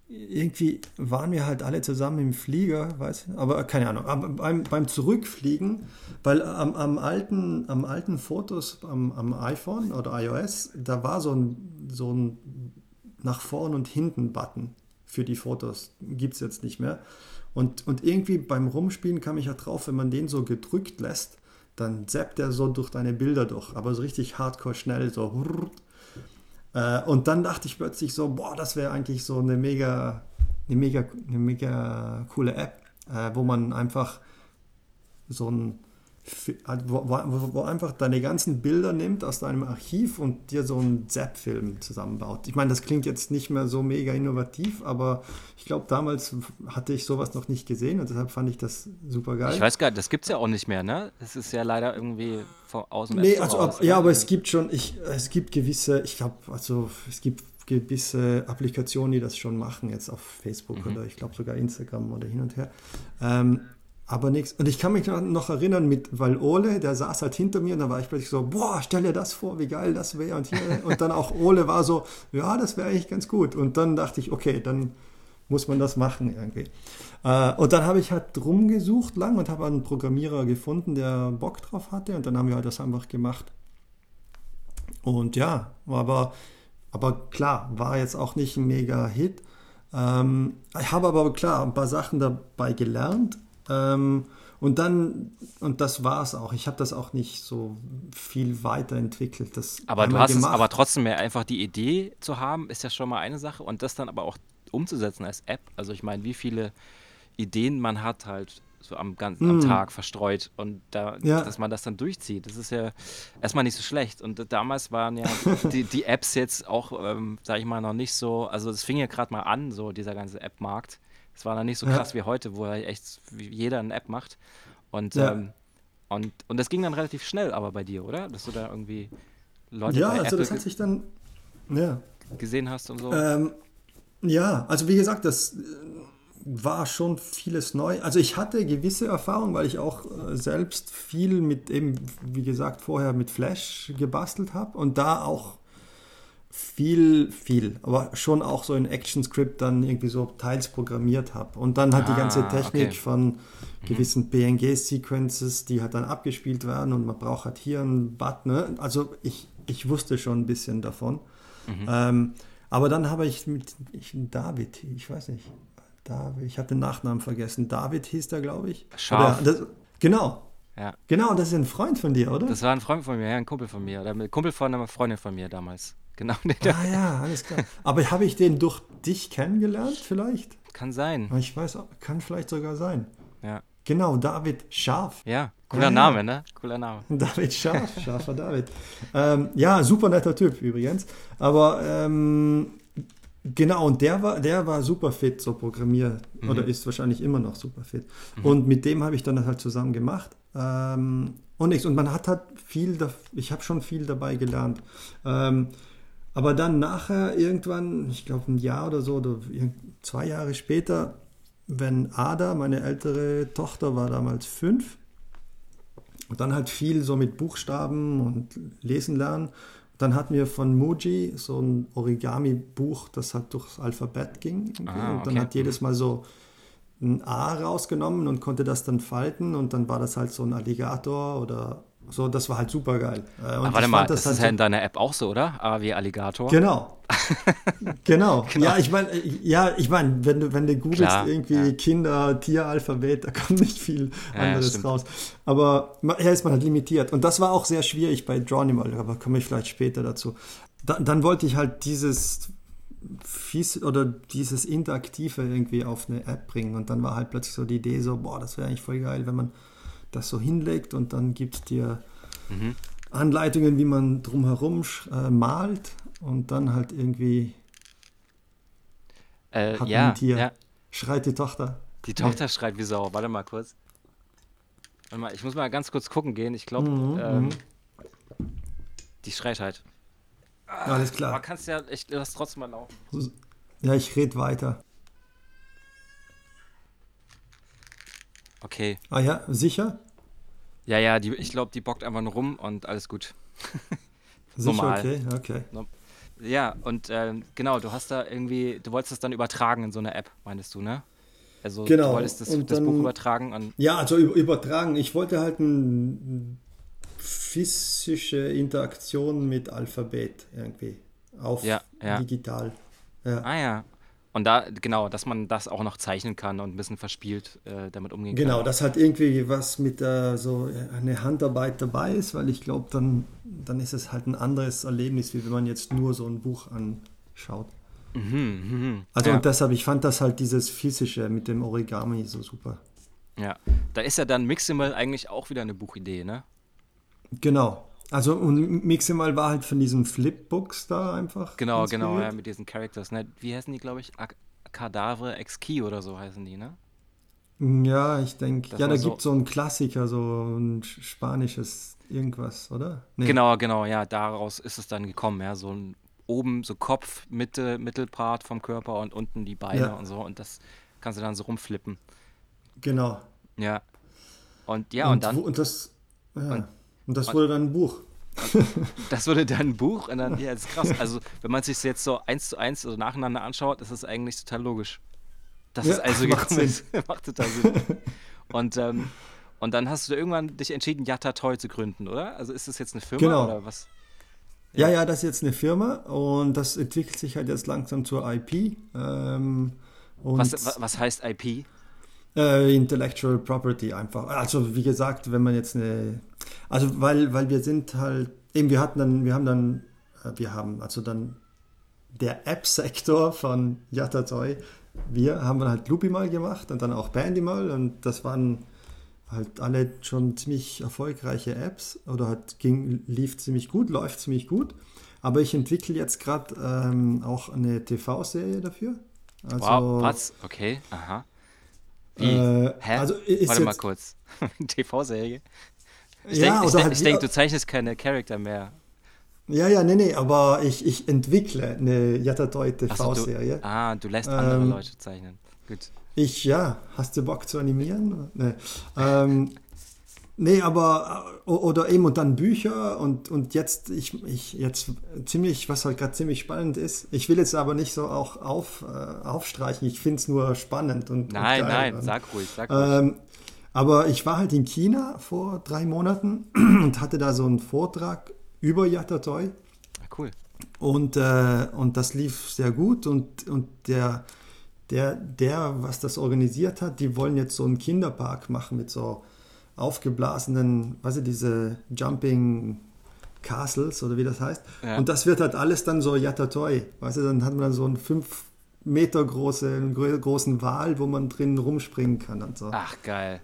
irgendwie waren wir halt alle zusammen im Flieger, weiß aber keine Ahnung, aber beim, beim Zurückfliegen, weil am, am, alten, am alten Fotos am, am iPhone oder iOS, da war so ein, so ein nach vorn und hinten Button für die Fotos. Gibt es jetzt nicht mehr. Und, und irgendwie beim Rumspielen kam ich ja drauf, wenn man den so gedrückt lässt, dann zappt er so durch deine Bilder durch, aber so richtig hardcore schnell, so. Äh, und dann dachte ich plötzlich so, boah, das wäre eigentlich so eine mega, eine mega, eine mega coole App, äh, wo man einfach so ein wo, wo, wo, einfach deine ganzen Bilder nimmt aus deinem Archiv und dir so einen Zap-Film zusammenbaut. Ich meine, das klingt jetzt nicht mehr so mega innovativ, aber ich glaube, damals hatte ich sowas noch nicht gesehen und deshalb fand ich das super geil. Ich weiß gar nicht, das gibt es ja auch nicht mehr, ne? Das ist ja leider irgendwie aus dem Nee, also, raus, ja, aber es gibt schon, ich, es gibt gewisse, ich glaube, also es gibt gewisse Applikationen, die das schon machen, jetzt auf Facebook mhm. oder ich glaube sogar Instagram oder hin und her. Ähm, aber nichts. Und ich kann mich noch erinnern, mit, weil Ole, der saß halt hinter mir und da war ich plötzlich so, boah, stell dir das vor, wie geil das wäre. Und, und dann auch Ole war so, ja, das wäre eigentlich ganz gut. Und dann dachte ich, okay, dann muss man das machen irgendwie. Äh, und dann habe ich halt rumgesucht lang und habe einen Programmierer gefunden, der Bock drauf hatte und dann haben wir halt das einfach gemacht. Und ja, aber, aber klar, war jetzt auch nicht ein mega Hit. Ähm, ich habe aber klar ein paar Sachen dabei gelernt. Ähm, und dann, und das war es auch. Ich habe das auch nicht so viel weiterentwickelt. Das aber du hast gemacht. es aber trotzdem mehr einfach die Idee zu haben, ist ja schon mal eine Sache. Und das dann aber auch umzusetzen als App. Also ich meine, wie viele Ideen man hat halt so am ganzen am hm. Tag verstreut und da, ja. dass man das dann durchzieht. Das ist ja erstmal nicht so schlecht. Und damals waren ja die, die Apps jetzt auch, ähm, sag ich mal, noch nicht so, also es fing ja gerade mal an, so dieser ganze App-Markt. Es war noch nicht so krass ja. wie heute, wo echt jeder eine App macht. Und, ja. ähm, und, und das ging dann relativ schnell aber bei dir, oder? Dass du da irgendwie Leute Ja, also Apple das hat sich dann ja. gesehen hast und so. Ähm, ja, also wie gesagt, das äh, war schon vieles neu. Also ich hatte gewisse Erfahrungen, weil ich auch äh, selbst viel mit eben, wie gesagt, vorher mit Flash gebastelt habe und da auch viel, viel, aber schon auch so in ActionScript dann irgendwie so teils programmiert habe. Und dann hat ah, die ganze Technik okay. von mhm. gewissen PNG-Sequences, die halt dann abgespielt werden und man braucht halt hier einen Button. Ne? Also ich, ich wusste schon ein bisschen davon. Mhm. Ähm, aber dann habe ich mit ich, David, ich weiß nicht, David, ich habe den Nachnamen vergessen. David hieß der, glaube ich. Scharf. Das, genau. Ja. Genau, das ist ein Freund von dir, oder? Das war ein Freund von mir, ja, ein Kumpel von mir. Oder ein Kumpel von einer Freundin von mir damals. Genau. Ah ja, alles klar. Aber habe ich den durch dich kennengelernt vielleicht? Kann sein. Ich weiß, kann vielleicht sogar sein. Ja. Genau, David Scharf. Ja, cooler ja, Name, ne? Cooler Name. David Scharf, scharfer David. Ähm, ja, super netter Typ übrigens. Aber ähm, genau, und der war, der war super fit, so Programmier, mhm. oder ist wahrscheinlich immer noch super fit. Mhm. Und mit dem habe ich dann halt zusammen gemacht. Ähm, und nichts. Und man hat halt viel, ich habe schon viel dabei gelernt. Ähm, aber dann nachher irgendwann, ich glaube ein Jahr oder so, oder zwei Jahre später, wenn Ada, meine ältere Tochter, war damals fünf. Und dann halt viel so mit Buchstaben und Lesen lernen. Dann hatten wir von Muji so ein Origami-Buch, das halt durchs Alphabet ging. Ah, und dann hat jedes Mal so ein A rausgenommen und konnte das dann falten. Und dann war das halt so ein Alligator oder so, das war halt super geil. Äh, Aber warte mal, das, das ist halt ja in deiner App auch so, oder? A wie Alligator. Genau. genau. genau. Ja, ich meine, ja, ich meine, wenn du, wenn du googelst Klar, irgendwie ja. Kinder, Tieralphabet, da kommt nicht viel ja, anderes raus. Aber ja, ist man halt limitiert. Und das war auch sehr schwierig bei Dronimal, aber komme ich vielleicht später dazu. Da, dann wollte ich halt dieses fies oder dieses Interaktive irgendwie auf eine App bringen. Und dann war halt plötzlich so die Idee so, boah, das wäre eigentlich voll geil, wenn man das so hinlegt und dann gibt es dir mhm. Anleitungen, wie man drumherum äh, malt und dann halt irgendwie äh, hat ja, ein Tier. Ja. Schreit die Tochter. Die Tochter nee. schreit wie Sau. Warte mal kurz. Warte mal, ich muss mal ganz kurz gucken gehen. Ich glaube, mhm, ähm, mhm. die schreit halt. Alles klar. Aber kannst ja, ich lass trotzdem mal laufen. Ja, ich rede weiter. Okay. Ah ja, sicher? Ja, ja, die, ich glaube, die bockt einfach nur rum und alles gut. Sicher, Normal. okay, okay. Ja, und äh, genau, du hast da irgendwie, du wolltest das dann übertragen in so eine App, meinst du, ne? Also genau. du wolltest das, das Buch übertragen. Und ja, also übertragen. Ich wollte halt eine physische Interaktion mit Alphabet irgendwie auf ja, ja. digital. Ja. Ah ja, und da, genau, dass man das auch noch zeichnen kann und ein bisschen verspielt äh, damit umgehen genau, kann. Genau, dass halt irgendwie was mit äh, so eine Handarbeit dabei ist, weil ich glaube, dann, dann ist es halt ein anderes Erlebnis, wie wenn man jetzt nur so ein Buch anschaut. Mhm, mh, also ja. und deshalb, ich fand das halt dieses physische mit dem Origami so super. Ja, da ist ja dann Miximal eigentlich auch wieder eine Buchidee, ne? Genau. Also und Miximal war halt von diesen Flipbooks da einfach. Genau, inspiriert. genau, ja, mit diesen Characters. Ne? Wie heißen die, glaube ich? Cadavre Ex Key oder so heißen die, ne? Ja, ich denke, ja, da so gibt es so einen Klassiker, so ein spanisches irgendwas, oder? Nee. Genau, genau, ja, daraus ist es dann gekommen, ja, so ein oben so Kopf, Mitte, Mittelpart vom Körper und unten die Beine ja. und so und das kannst du dann so rumflippen. Genau. Ja. Und ja, und, und dann. Und das, ja. und, und das wurde dann ein Buch. Das wurde dann ein Buch und dann, ja, das ist krass. Also, wenn man sich jetzt so eins zu eins also nacheinander anschaut, ist das eigentlich total logisch. dass Ja, es also macht gekommen ist. Macht total Sinn. Und, ähm, und dann hast du irgendwann dich entschieden, Yatta Toy zu gründen, oder? Also ist das jetzt eine Firma Genau. oder was? Ja, ja, das ist jetzt eine Firma und das entwickelt sich halt jetzt langsam zur IP. Ähm, und Was, wa- was heißt IP? Äh, Intellectual Property einfach. Also wie gesagt, wenn man jetzt eine, also weil, weil wir sind halt, eben wir hatten dann, wir haben dann, äh, wir haben also dann der App-Sektor von Yatatoy, wir haben dann halt Loopy mal gemacht und dann auch Bandy mal und das waren halt alle schon ziemlich erfolgreiche Apps oder hat, ging, lief ziemlich gut, läuft ziemlich gut. Aber ich entwickle jetzt gerade ähm, auch eine TV-Serie dafür. Also, Wow, was? Okay, aha. Wie? Äh, Hä? also ist Warte mal kurz. TV-Serie? Ich Ja, denke, ich halt denk, du zeichnest keine Charakter mehr. Ja, ja, nee, nee, aber ich, ich entwickle eine so, TV-Serie. du, ah, du lässt andere Ähm, Leute zeichnen. Gut. Ich, ja, hast du Bock zu animieren? Nee, ähm, nee aber, äh, oder eben und dann Bücher und, und jetzt, ich, ich, jetzt ziemlich, was halt gerade ziemlich spannend ist, ich will jetzt aber nicht so auch auf, äh, aufstreichen, ich finde es nur spannend und Nein, und nein, Und, sag ruhig, sag ruhig. Ähm, aber ich war halt in China vor drei Monaten und hatte da so einen Vortrag über Yatatoi. Ah, cool. Und, äh, und das lief sehr gut und, und der, der, der, was das organisiert hat, die wollen jetzt so einen Kinderpark machen mit so aufgeblasenen, weißt du, diese Jumping Castles oder wie das heißt. Ja. Und das wird halt alles dann so Yatatoi. Weißt du, dann hat man dann so einen fünf Meter große, gro- großen Wal, wo man drin rumspringen kann und so. Ach, geil.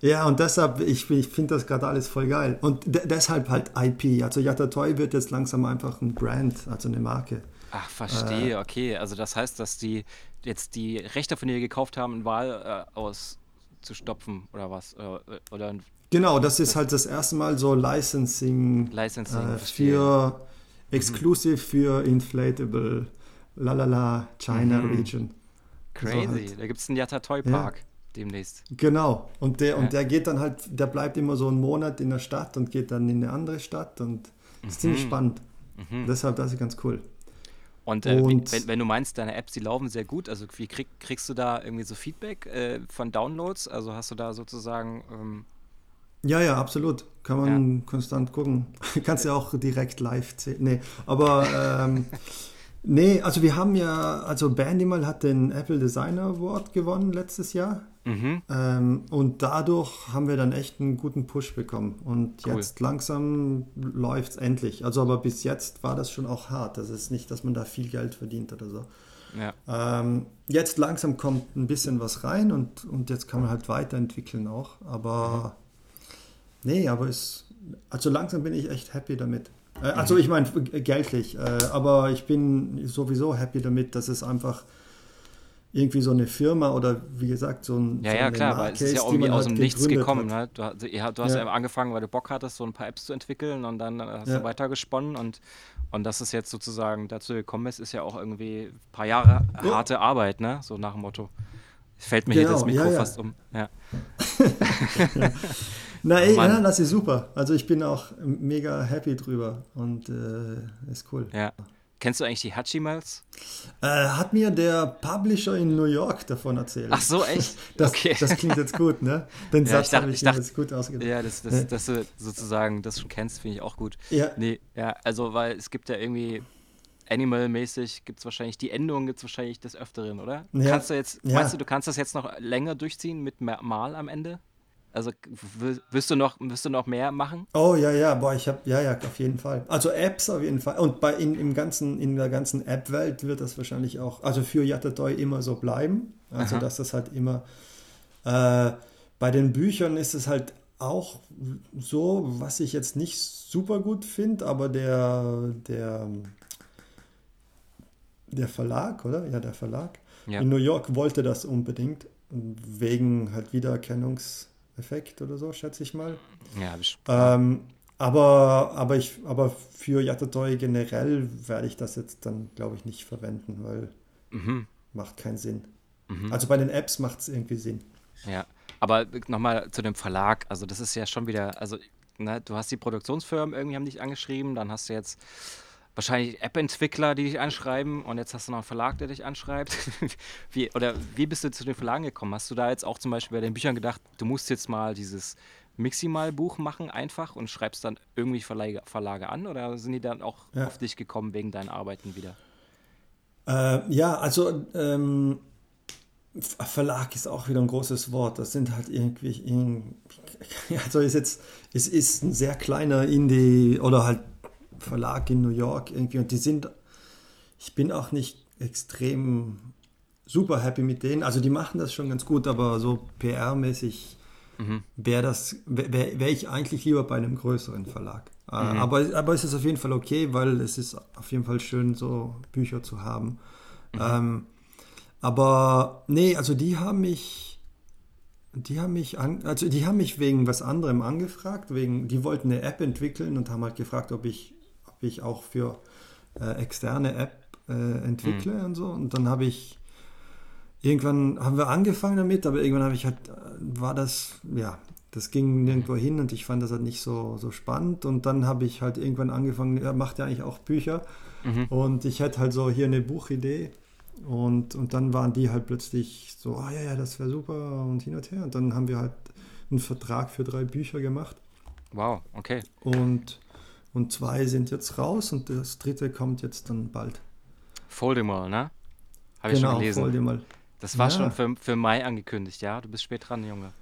Ja, und deshalb, ich, ich finde das gerade alles voll geil. Und de deshalb halt IP. Also Yatatoi wird jetzt langsam einfach ein Brand, also eine Marke. Ach, Äh. verstehe, okay. Also das heißt, dass die jetzt die Rechte von dir gekauft haben, einen Wahl äh, auszustopfen oder was? Oder, oder ein Genau, das ist halt das erste Mal so Licensing, Licensing, äh, für exklusiv für Inflatable, lalala, China Mhm. Region. Crazy. halt. Da gibt es einen Yatta Toy Park demnächst. Genau. Und der, Ja. und der geht dann halt, der bleibt immer so einen Monat in der Stadt und geht dann in eine andere Stadt und das ist ziemlich spannend. Mhm. Deshalb, das ist ganz cool. Und, äh, Und- wenn, wenn du meinst, deine Apps, die laufen sehr gut, also wie krieg, kriegst du da irgendwie so Feedback äh, von Downloads? Also hast du da sozusagen, ähm, Ja, ja, absolut. Kann man konstant gucken. Kannst ja auch direkt live sehen. Nee, aber ähm, nee, also wir haben ja, also Bandimal hat den Apple Designer Award gewonnen letztes Jahr. Mhm, Ähm, und dadurch haben wir dann echt einen guten Push bekommen. Und Cool. jetzt langsam läuft es endlich. Also aber bis jetzt war das schon auch hart. Das ist nicht, dass man da viel Geld verdient oder so. ja. Ähm, jetzt langsam kommt ein bisschen was rein und, und jetzt kann man halt weiterentwickeln auch. Aber nee, aber es, also langsam bin ich echt happy damit. Äh, also ich meine äh, geldlich, äh, aber ich bin sowieso happy damit, dass es einfach irgendwie so eine Firma oder wie gesagt so ein Ja, so ja, klar, weil es ist ja irgendwie aus halt dem Nichts gekommen. Ne? Du, du hast ja. Ja. angefangen, weil du Bock hattest, so ein paar Apps zu entwickeln und dann hast Ja. du weitergesponnen und, und dass es jetzt sozusagen dazu gekommen ist, ist ja auch irgendwie ein paar Jahre Ja. harte Arbeit, ne? So nach dem Motto. Fällt mir hier das Genau, Mikro ja, ja. fast um. Ja. Na, ey, Oh ja, das ist super. Also ich bin auch mega happy drüber und äh, ist cool. ja. Kennst du eigentlich die Hachimals? Äh, hat mir der Publisher in New York davon erzählt. Ach so, echt? Das, okay. das klingt jetzt gut, ne? Den Ja, Satz ich dachte- habe ich dachte- jetzt gut ausgedacht. Ja, das, das, dass du sozusagen das schon kennst, finde ich auch gut. Ja. Nee, ja, also weil es gibt ja irgendwie Animal-mäßig gibt es wahrscheinlich, die Endung gibt es wahrscheinlich des Öfteren, oder? Ja. Kannst du jetzt, Ja. meinst du, du kannst das jetzt noch länger durchziehen mit Mal am Ende? Also wirst du noch, wirst du noch mehr machen? Oh ja, ja, boah, ich habe, ja, ja, auf jeden Fall. Also Apps auf jeden Fall. Und bei in, im ganzen, in der ganzen App-Welt wird das wahrscheinlich auch, also für Yatatoi immer so bleiben. Also Aha. dass das halt immer, äh, bei den Büchern ist es halt auch so, was ich jetzt nicht super gut finde, aber der, der, der Verlag, oder? Ja, der Verlag. Ja. In New York wollte das unbedingt, wegen halt Wiedererkennungseffekt oder so, schätze ich mal. Ja, ich. Ähm, aber, aber, ich, aber für Yatatoi generell werde ich das jetzt dann, glaube ich, nicht verwenden, weil Mhm. macht keinen Sinn. Mhm. Also bei den Apps macht es irgendwie Sinn. Ja, aber nochmal zu dem Verlag. Also das ist ja schon wieder, also ne, du hast die Produktionsfirmen irgendwie haben dich angeschrieben, dann hast du jetzt wahrscheinlich App-Entwickler, die dich anschreiben und jetzt hast du noch einen Verlag, der dich anschreibt. wie, oder wie bist du zu den Verlagen gekommen? Hast du da jetzt auch zum Beispiel bei den Büchern gedacht, du musst jetzt mal dieses Miximal-Buch machen einfach und schreibst dann irgendwie Verlage, Verlage an oder sind die dann auch ja. auf dich gekommen wegen deinen Arbeiten wieder? Äh, ja, also ähm, Verlag ist auch wieder ein großes Wort. Das sind halt irgendwie, also ist jetzt, es ist ein sehr kleiner Indie oder halt Verlag in New York irgendwie und die sind, ich bin auch nicht extrem super happy mit denen. Also die machen das schon ganz gut, aber so PR-mäßig mhm. wäre das, wäre wär ich eigentlich lieber bei einem größeren Verlag. Äh, mhm. Aber, aber es ist auf jeden Fall okay, weil es ist auf jeden Fall schön, so Bücher zu haben. Mhm. Ähm, aber nee, also die haben mich, die haben mich an, also die haben mich wegen was anderem angefragt, wegen, die wollten eine App entwickeln und haben halt gefragt, ob ich, ob ich auch für äh, externe App äh, entwickle mhm. und so. Und dann habe ich irgendwann haben wir angefangen damit, aber irgendwann habe ich halt, war das, ja, das ging nirgendwo hin und ich fand das halt nicht so, so spannend. Und dann habe ich halt irgendwann angefangen, er macht ja eigentlich auch Bücher. Mhm. Und ich hatte halt so hier eine Buchidee. Und, und dann waren die halt plötzlich so, ah ja, ja, das wäre super und hin und her. Und dann haben wir halt einen Vertrag für drei Bücher gemacht. Wow, okay. Und, und zwei sind jetzt raus und das dritte kommt jetzt dann bald. Foldemal, ne? Habe ich genau, schon gelesen. Foldemal. Das war ja. schon für, für Mai angekündigt, ja? Du bist spät dran, Junge.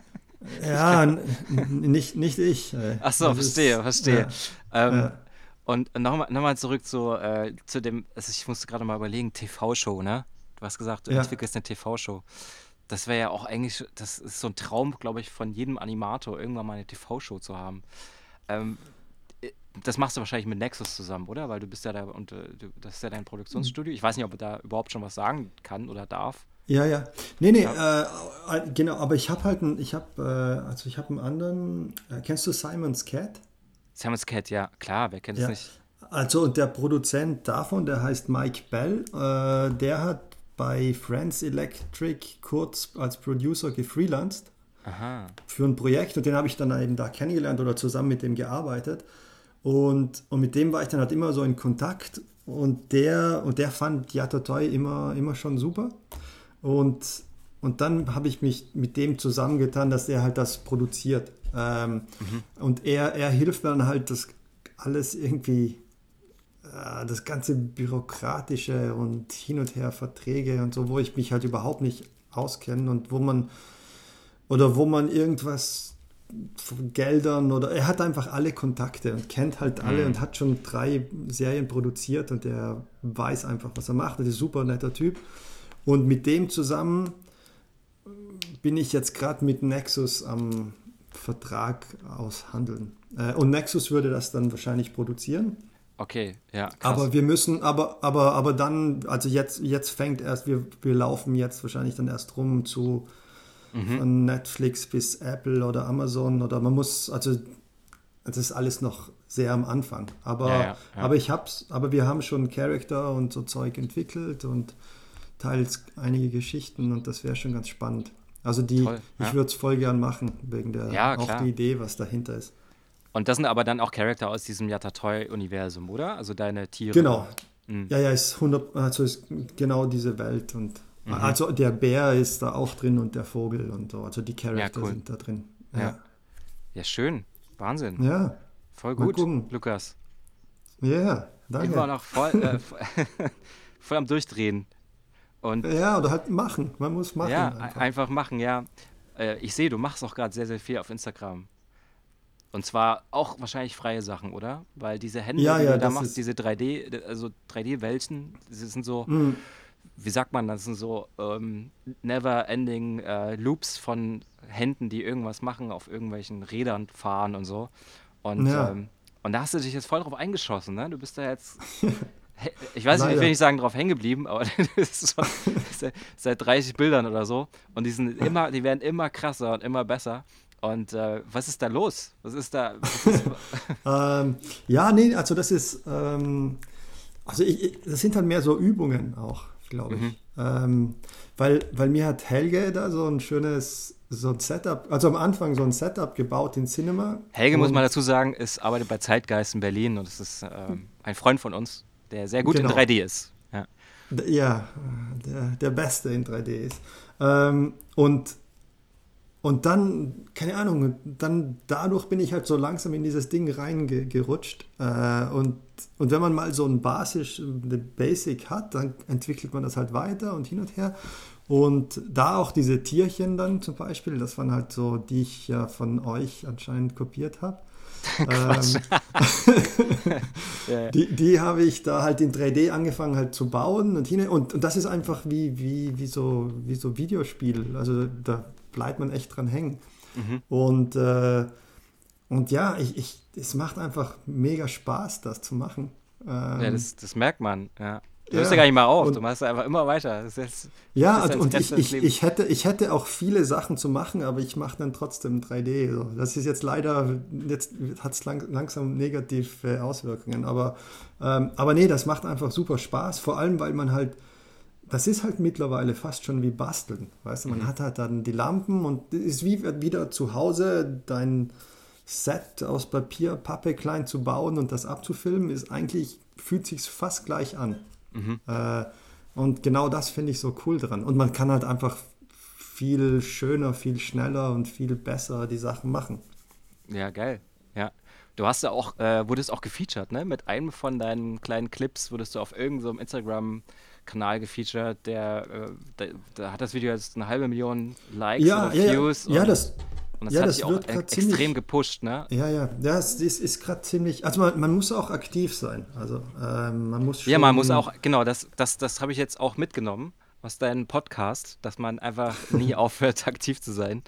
ja, nicht, nicht ich. Ach so, das verstehe, ist, verstehe. Ja, ähm, ja. Und nochmal noch mal zurück zu, äh, zu dem, also ich musste gerade mal überlegen, TV-Show, ne? Du hast gesagt, du entwickelst eine TV-Show. Das wäre ja auch eigentlich, das ist so ein Traum, glaube ich, von jedem Animator, irgendwann mal eine TV-Show zu haben. Ähm, das machst du wahrscheinlich mit Nexus zusammen, oder? Weil du bist ja da und äh, das ist ja dein Produktionsstudio. Ich weiß nicht, ob er da überhaupt schon was sagen kann oder darf. Ja, ja. Nee, nee, ja. Äh, äh genau, aber ich habe halt einen, ich habe, äh, also ich habe einen anderen, äh, kennst du Simon's Cat? Simon's Cat, ja, klar, wer kennt es ja. nicht? Also und der Produzent davon, der heißt Mike Bell, äh, der hat bei Friends Electric kurz als Producer gefreelanced Aha. für ein Projekt und den habe ich dann eben da kennengelernt oder zusammen mit dem gearbeitet. Und, und mit dem war ich dann halt immer so in Kontakt und der, und der fand Yatatoi immer, immer schon super. Und, und dann habe ich mich mit dem zusammengetan, dass er halt das produziert. Ähm, mhm. Und er, er hilft dann halt, das alles irgendwie, äh, das ganze Bürokratische und hin und her Verträge und so, wo ich mich halt überhaupt nicht auskenne und wo man, oder wo man irgendwas Geldern oder er hat einfach alle Kontakte und kennt halt alle mhm. und hat schon drei Serien produziert und er weiß einfach, was er macht. Das ist ein super netter Typ. Und mit dem zusammen bin ich jetzt gerade mit Nexus am Vertrag aushandeln. Äh, und Nexus würde das dann wahrscheinlich produzieren. Okay, ja. Krass. Aber wir müssen, aber, aber, aber dann, also jetzt, jetzt fängt erst, wir, wir laufen jetzt wahrscheinlich dann erst rum zu mhm. von Netflix bis Apple oder Amazon oder man muss, also das ist alles noch sehr am Anfang. Aber, ja, ja, ja. aber ich hab's, aber wir haben schon Charakter und so Zeug entwickelt und teils einige Geschichten und das wäre schon ganz spannend. Also die, Toll, ich würde es voll gern machen, wegen der auch die Idee, was dahinter ist. Und das sind aber dann auch Charakter aus diesem Yatatoi-Universum, oder? Also deine Tiere. Genau. Mhm. Ja, ja, ist 100, also ist genau diese Welt und Mhm. Also der Bär ist da auch drin und der Vogel und so. Also die Charakter ja, cool. sind da drin. Ja. ja. ja. schön. Wahnsinn. Ja. Voll gut, Lukas. Ja, yeah, danke. Immer noch voll, äh, voll am Durchdrehen. Und ja, oder halt machen. Man muss machen. Ja, einfach, einfach machen, ja. Äh, ich sehe, du machst auch gerade sehr, sehr viel auf Instagram. Und zwar auch wahrscheinlich freie Sachen, oder? Weil diese Hände, ja, die ja, du da machst, diese 3D, also 3D-Welten, das sind so. Mm wie sagt man, das sind so ähm, never-ending äh, Loops von Händen, die irgendwas machen, auf irgendwelchen Rädern fahren und so. Und, ja. ähm, und da hast du dich jetzt voll drauf eingeschossen, ne? Du bist da jetzt. Ich weiß nicht, ich will nicht sagen, drauf hängen geblieben, aber das ist schon seit 30 Bildern oder so. Und die sind immer, die werden immer krasser und immer besser. Und äh, was ist da los? Was ist da? Was ist ähm, ja, nee, also das ist, ähm, also ich, das sind halt mehr so Übungen auch glaube ich. Mhm. Ähm, weil, weil mir hat Helge da so ein schönes, so ein Setup, also am Anfang so ein Setup gebaut in Cinema. Helge, muss man dazu sagen, ist, arbeitet bei Zeitgeist in Berlin und es ist ähm, ein Freund von uns, der sehr gut genau. in 3D ist. Ja, ja der, der Beste in 3D ist. Ähm, und und dann, keine Ahnung, dann dadurch bin ich halt so langsam in dieses Ding reingerutscht. Äh, und, und wenn man mal so ein Basis, eine Basic hat, dann entwickelt man das halt weiter und hin und her. Und da auch diese Tierchen dann zum Beispiel, das waren halt so, die ich ja von euch anscheinend kopiert habe. ähm, die, die habe ich da halt in 3D angefangen halt zu bauen und hin und, und das ist einfach wie, wie, wie, so, wie so Videospiel. Also da bleibt man echt dran hängen. Mhm. Und, äh, und ja, ich, ich, es macht einfach mega Spaß, das zu machen. Ähm, ja, das, das merkt man, ja. Du hörst ja gar nicht mal auf, und, du machst einfach immer weiter. Jetzt, ja, und, und ich, ich, ich, hätte, ich hätte auch viele Sachen zu machen, aber ich mache dann trotzdem 3D. So. Das ist jetzt leider, jetzt hat es lang, langsam negative Auswirkungen, aber, ähm, aber nee, das macht einfach super Spaß, vor allem weil man halt, das ist halt mittlerweile fast schon wie Basteln. Weißt du, man mhm. hat halt dann die Lampen und ist wie wieder zu Hause dein Set aus Papier, Pappe klein zu bauen und das abzufilmen, ist eigentlich, fühlt sich fast gleich an. Mhm. Äh, und genau das finde ich so cool dran. Und man kann halt einfach viel schöner, viel schneller und viel besser die Sachen machen. Ja, geil. Ja. Du hast ja auch, äh, wurdest auch gefeatured, ne? Mit einem von deinen kleinen Clips wurdest du auf irgendeinem so Instagram-Kanal gefeatured, der, äh, da, da, hat das Video jetzt eine halbe Million Likes ja, oder Views. Ja, ja, das, und das ja, hat das dich auch extrem ziemlich, gepusht, ne? Ja, ja, das ist, ist gerade ziemlich. Also man, man, muss auch aktiv sein. Also ähm, man muss schon, Ja, man muss auch, genau, das, das, das habe ich jetzt auch mitgenommen aus deinem Podcast, dass man einfach nie aufhört, aktiv zu sein.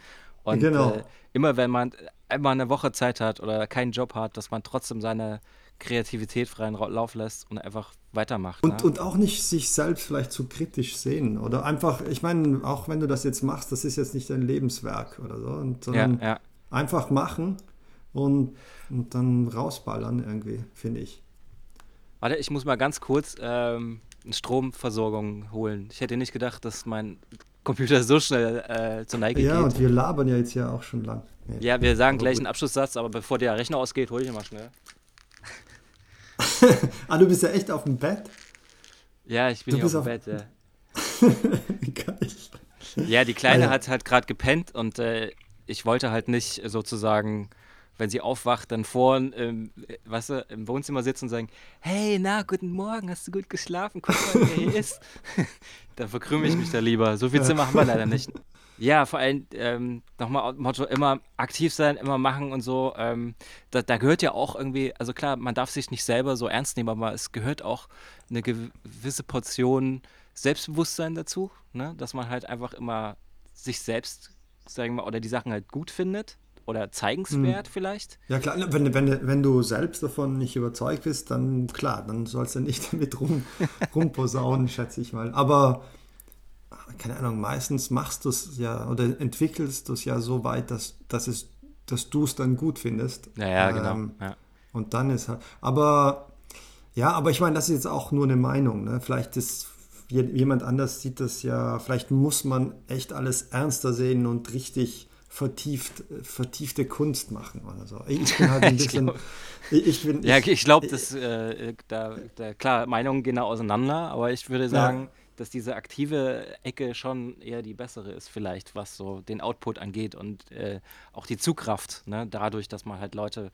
Und genau. äh, immer wenn man einmal eine Woche Zeit hat oder keinen Job hat, dass man trotzdem seine Kreativität freien Lauf lässt und einfach weitermacht. Und, ne? und auch nicht sich selbst vielleicht zu kritisch sehen. Oder einfach, ich meine, auch wenn du das jetzt machst, das ist jetzt nicht dein Lebenswerk oder so. Und, sondern ja, ja. einfach machen und, und dann rausballern irgendwie, finde ich. Warte, ich muss mal ganz kurz ähm, eine Stromversorgung holen. Ich hätte nicht gedacht, dass mein Computer so schnell äh, zur Neige ja, geht. Ja, und wir labern ja jetzt ja auch schon lang. Ja, ja wir sagen gleich einen Abschlusssatz, aber bevor der Rechner ausgeht, hole ich ihn mal schnell. ah, du bist ja echt auf dem Bett? Ja, ich bin hier auf dem Bett, ja. ja, die Kleine ja. hat halt gerade gepennt und äh, ich wollte halt nicht sozusagen, wenn sie aufwacht, dann vorn ähm, weißt du, im Wohnzimmer sitzen und sagen, hey, na, guten Morgen, hast du gut geschlafen? Guck mal, wer hier ist. dann verkrümme ich mich da lieber. So viel Zimmer haben wir leider nicht. Ja, vor allem ähm, nochmal Motto, immer aktiv sein, immer machen und so. Ähm, da, da, gehört ja auch irgendwie, also klar, man darf sich nicht selber so ernst nehmen, aber es gehört auch eine gewisse Portion Selbstbewusstsein dazu, ne? dass man halt einfach immer sich selbst, sagen wir mal, oder die Sachen halt gut findet oder zeigenswert hm. vielleicht. Ja klar, wenn, wenn, wenn du selbst davon nicht überzeugt bist, dann klar, dann sollst du nicht damit rum, rumposaunen, schätze ich mal. Aber keine Ahnung, meistens machst du es ja oder entwickelst du es ja so weit, dass, dass, es, dass du es dann gut findest. Ja, ja, genau. ähm. Ja. Und dann ist halt, aber ja, aber ich meine, das ist jetzt auch nur eine Meinung. Ne? Vielleicht ist jemand anders sieht das ja, vielleicht muss man echt alles ernster sehen und richtig vertieft, vertiefte Kunst machen oder so. Ich bin halt ein bisschen. ich, ich, bin, ja, ich glaube, dass äh, da, da, klar, Meinungen gehen da auseinander, aber ich würde sagen, ja dass diese aktive Ecke schon eher die bessere ist, vielleicht, was so den Output angeht und äh, auch die Zugkraft, ne? dadurch, dass man halt Leute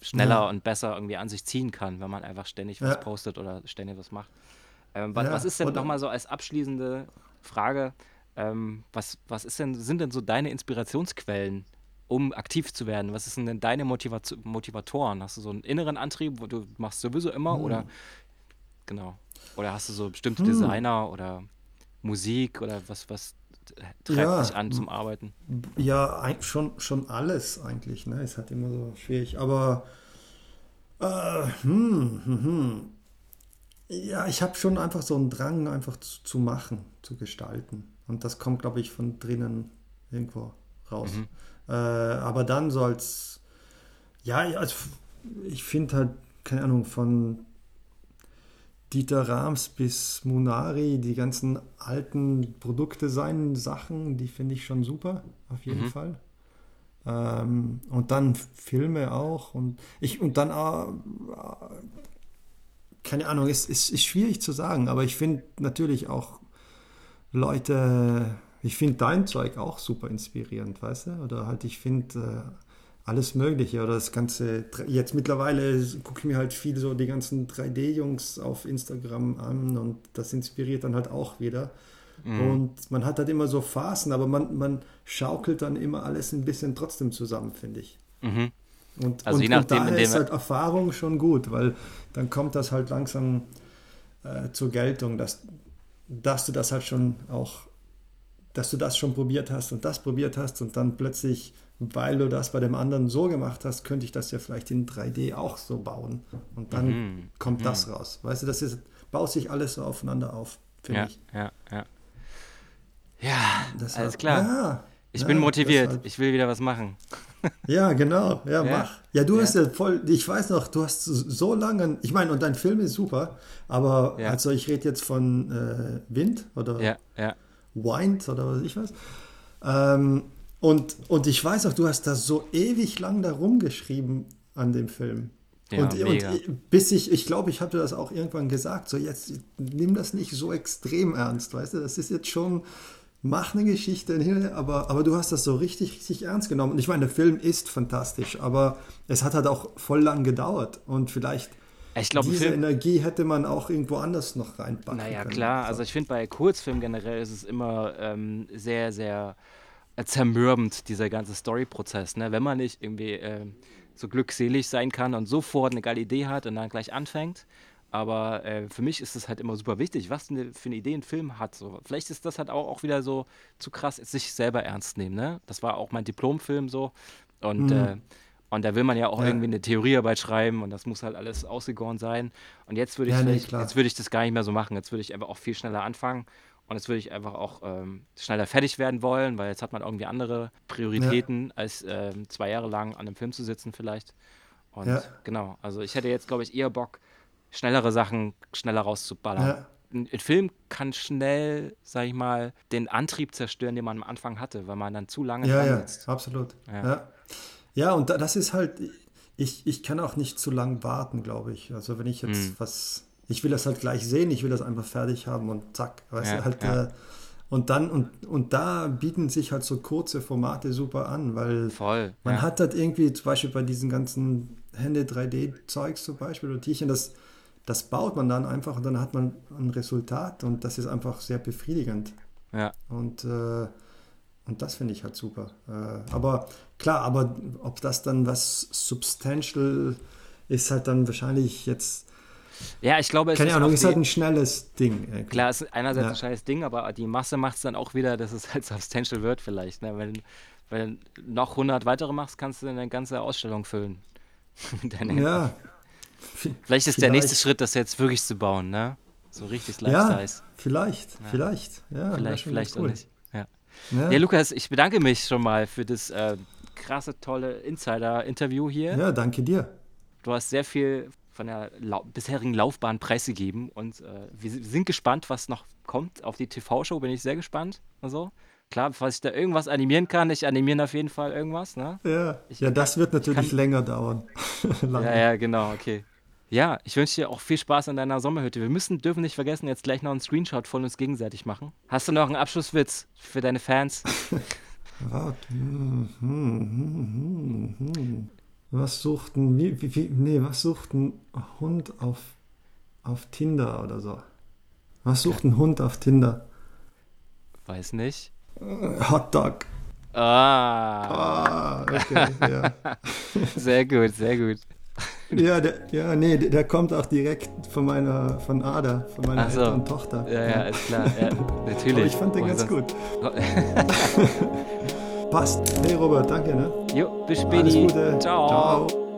schneller ja. und besser irgendwie an sich ziehen kann, wenn man einfach ständig was ja. postet oder ständig was macht. Ähm, was, ja, was, ist denn nochmal so als abschließende Frage, ähm, was, was ist denn, sind denn so deine Inspirationsquellen, um aktiv zu werden? Was sind denn deine Motivation, Motivatoren? Hast du so einen inneren Antrieb, wo du machst sowieso immer hm. oder genau? Oder hast du so bestimmte hm. Designer oder Musik oder was, was treibt ja, dich an zum Arbeiten? Ja, schon, schon alles eigentlich. Ne? Ist halt immer so schwierig. Aber äh, hm, hm, hm. ja, ich habe schon einfach so einen Drang, einfach zu, zu, machen, zu gestalten. Und das kommt, glaube ich, von drinnen irgendwo raus. Mhm. Äh, aber dann soll es, ja, also ich finde halt, keine Ahnung, von Dieter Rams bis Munari, die ganzen alten Produktdesign-Sachen, die finde ich schon super, auf jeden Mhm. Fall. Ähm, und dann Filme auch. Und ich und dann äh, keine Ahnung, ist, ist, ist schwierig zu sagen, aber ich finde natürlich auch Leute, ich finde dein Zeug auch super inspirierend, weißt du? Oder halt, ich finde äh, alles Mögliche oder das ganze, jetzt mittlerweile gucke ich mir halt viel so die ganzen 3D-Jungs auf Instagram an und das inspiriert dann halt auch wieder. Und man hat halt immer so Phasen, aber man, man schaukelt dann immer alles ein bisschen trotzdem zusammen, finde ich. Mhm. Und, Also und, je nachdem, und daher ist halt Erfahrung schon gut, weil dann kommt das halt langsam äh, zur Geltung, dass, dass du das halt schon auch, dass du das schon probiert hast und das probiert hast und dann plötzlich, weil du das bei dem anderen so gemacht hast, könnte ich das ja vielleicht in 3D auch so bauen. Und dann Mhm. kommt das raus. Weißt du, das ist, baut sich alles so aufeinander auf, finde Ja, ich. ja, ja. Ja, Das alles war- klar. Ja, ich ja, bin motiviert. deshalb- Ich will wieder was machen. Ja, genau. Ja, Ja. mach. Ja, du Ja. hast ja voll, ich weiß noch, du hast so lange, ich meine, und dein Film ist super, aber Ja. also ich rede jetzt von äh, Wind oder Ja, ja. Wind oder was weiß ich was. Ähm, und, und ich weiß auch, du hast da so ewig lang da rumgeschrieben an dem Film. Ja, und, und bis ich, ich glaube, ich habe das auch irgendwann gesagt, so jetzt nimm das nicht so extrem ernst, weißt du, das ist jetzt schon, mach eine Geschichte, aber, aber du hast das so richtig, richtig ernst genommen. Und ich meine, der Film ist fantastisch, aber es hat halt auch voll lang gedauert und vielleicht ein diese. Energie hätte man auch irgendwo anders noch reinpacken Naja, können. klar. So. Also ich finde bei Kurzfilmen generell ist es immer ähm, sehr, sehr zermürbend, dieser ganze Story-Prozess. Ne? Wenn man nicht irgendwie ähm, so glückselig sein kann und sofort eine geile Idee hat und dann gleich anfängt. Aber äh, für mich ist es halt immer super wichtig, was eine, für eine Idee ein Film hat. So. Vielleicht ist das halt auch, auch wieder so zu krass, sich selber ernst nehmen. Ne? Das war auch mein Diplomfilm so. Und, äh, und da will man ja auch Ja. irgendwie eine Theoriearbeit schreiben und das muss halt alles ausgegoren sein. Und jetzt würde ich, Ja, nee, jetzt würde ich das gar nicht mehr so machen. Jetzt würde ich einfach auch viel schneller anfangen. Und jetzt würde ich einfach auch ähm, schneller fertig werden wollen, weil jetzt hat man irgendwie andere Prioritäten, als ähm, zwei Jahre lang an einem Film zu sitzen vielleicht. Und Ja. genau, also ich hätte jetzt, glaube ich, eher Bock, schnellere Sachen schneller rauszuballern. Ja. Ein, ein Film kann schnell, sag ich mal, den Antrieb zerstören, den man am Anfang hatte, weil man dann zu lange Ja, dran ja, sitzt. absolut. Ja. Ja, ja. und da, das ist halt, ich, ich kann auch nicht zu lang warten, glaube ich. Also wenn ich jetzt Mhm. was, ich will das halt gleich sehen, ich will das einfach fertig haben und zack, weißt Ja, du, halt, ja. äh, und dann, und, und da bieten sich halt so kurze Formate super an, weil Voll. man ja. hat halt irgendwie, zum Beispiel bei diesen ganzen Hände 3D-Zeugs zum Beispiel oder Tierchen, das, das baut man dann einfach und dann hat man ein Resultat und das ist einfach sehr befriedigend. ja. Und, äh, und das finde ich halt super. Äh, aber klar, aber ob das dann was substantial ist, halt dann wahrscheinlich jetzt, ja, ich glaube, es keine ist Ahnung, auch ist halt ein schnelles Ding. irgendwie. Klar, es ist einerseits Ja. ein scheiß Ding, aber die Masse macht es dann auch wieder, dass es halt substantial wird vielleicht. Ne? Wenn, wenn du noch 100 weitere machst, kannst du eine ganze Ausstellung füllen. Ja. Vielleicht ist der nächste vielleicht- Schritt, das jetzt wirklich zu bauen, ne? So richtig Ja, Life-Size. vielleicht, vielleicht. Ja, vielleicht, schon vielleicht ganz auch nicht. Ja. Ja, ja, Lukas, ich bedanke mich schon mal für das äh, krasse, tolle Insider-Interview hier. ja, danke dir. Du hast sehr viel von der lau bisherigen Laufbahn preisgegeben und äh, wir si- sind gespannt, was noch kommt. Auf die TV-Show bin ich sehr gespannt. Also, klar, falls ich da irgendwas animieren kann, ich animiere auf jeden Fall irgendwas, ne? Ja, Ich ja das wird natürlich kann- länger dauern. Ja, ja, genau, okay. Ja, ich wünsche dir auch viel Spaß in deiner Sommerhütte. Wir müssen, dürfen nicht vergessen, jetzt gleich noch einen Screenshot von uns gegenseitig machen. Hast du noch einen Abschlusswitz für deine Fans? Was sucht ein, wie, wie, wie, nee, was sucht ein Hund auf, auf Tinder oder so? Was sucht ein Hund auf Tinder? Weiß nicht. Hotdog. Ah, Ah, okay, ja. sehr gut, sehr gut. Ja, der, ja, nee, der, kommt auch direkt von meiner, von Ada, von meiner Ach so. älteren Tochter. Ja, ja, ist klar. Ja, natürlich. Aber ich fand den Woher ganz sonst? gut. Passt. Hey Robert, danke, ne? Jo, bis Alles später. Gute. Ciao. Ciao.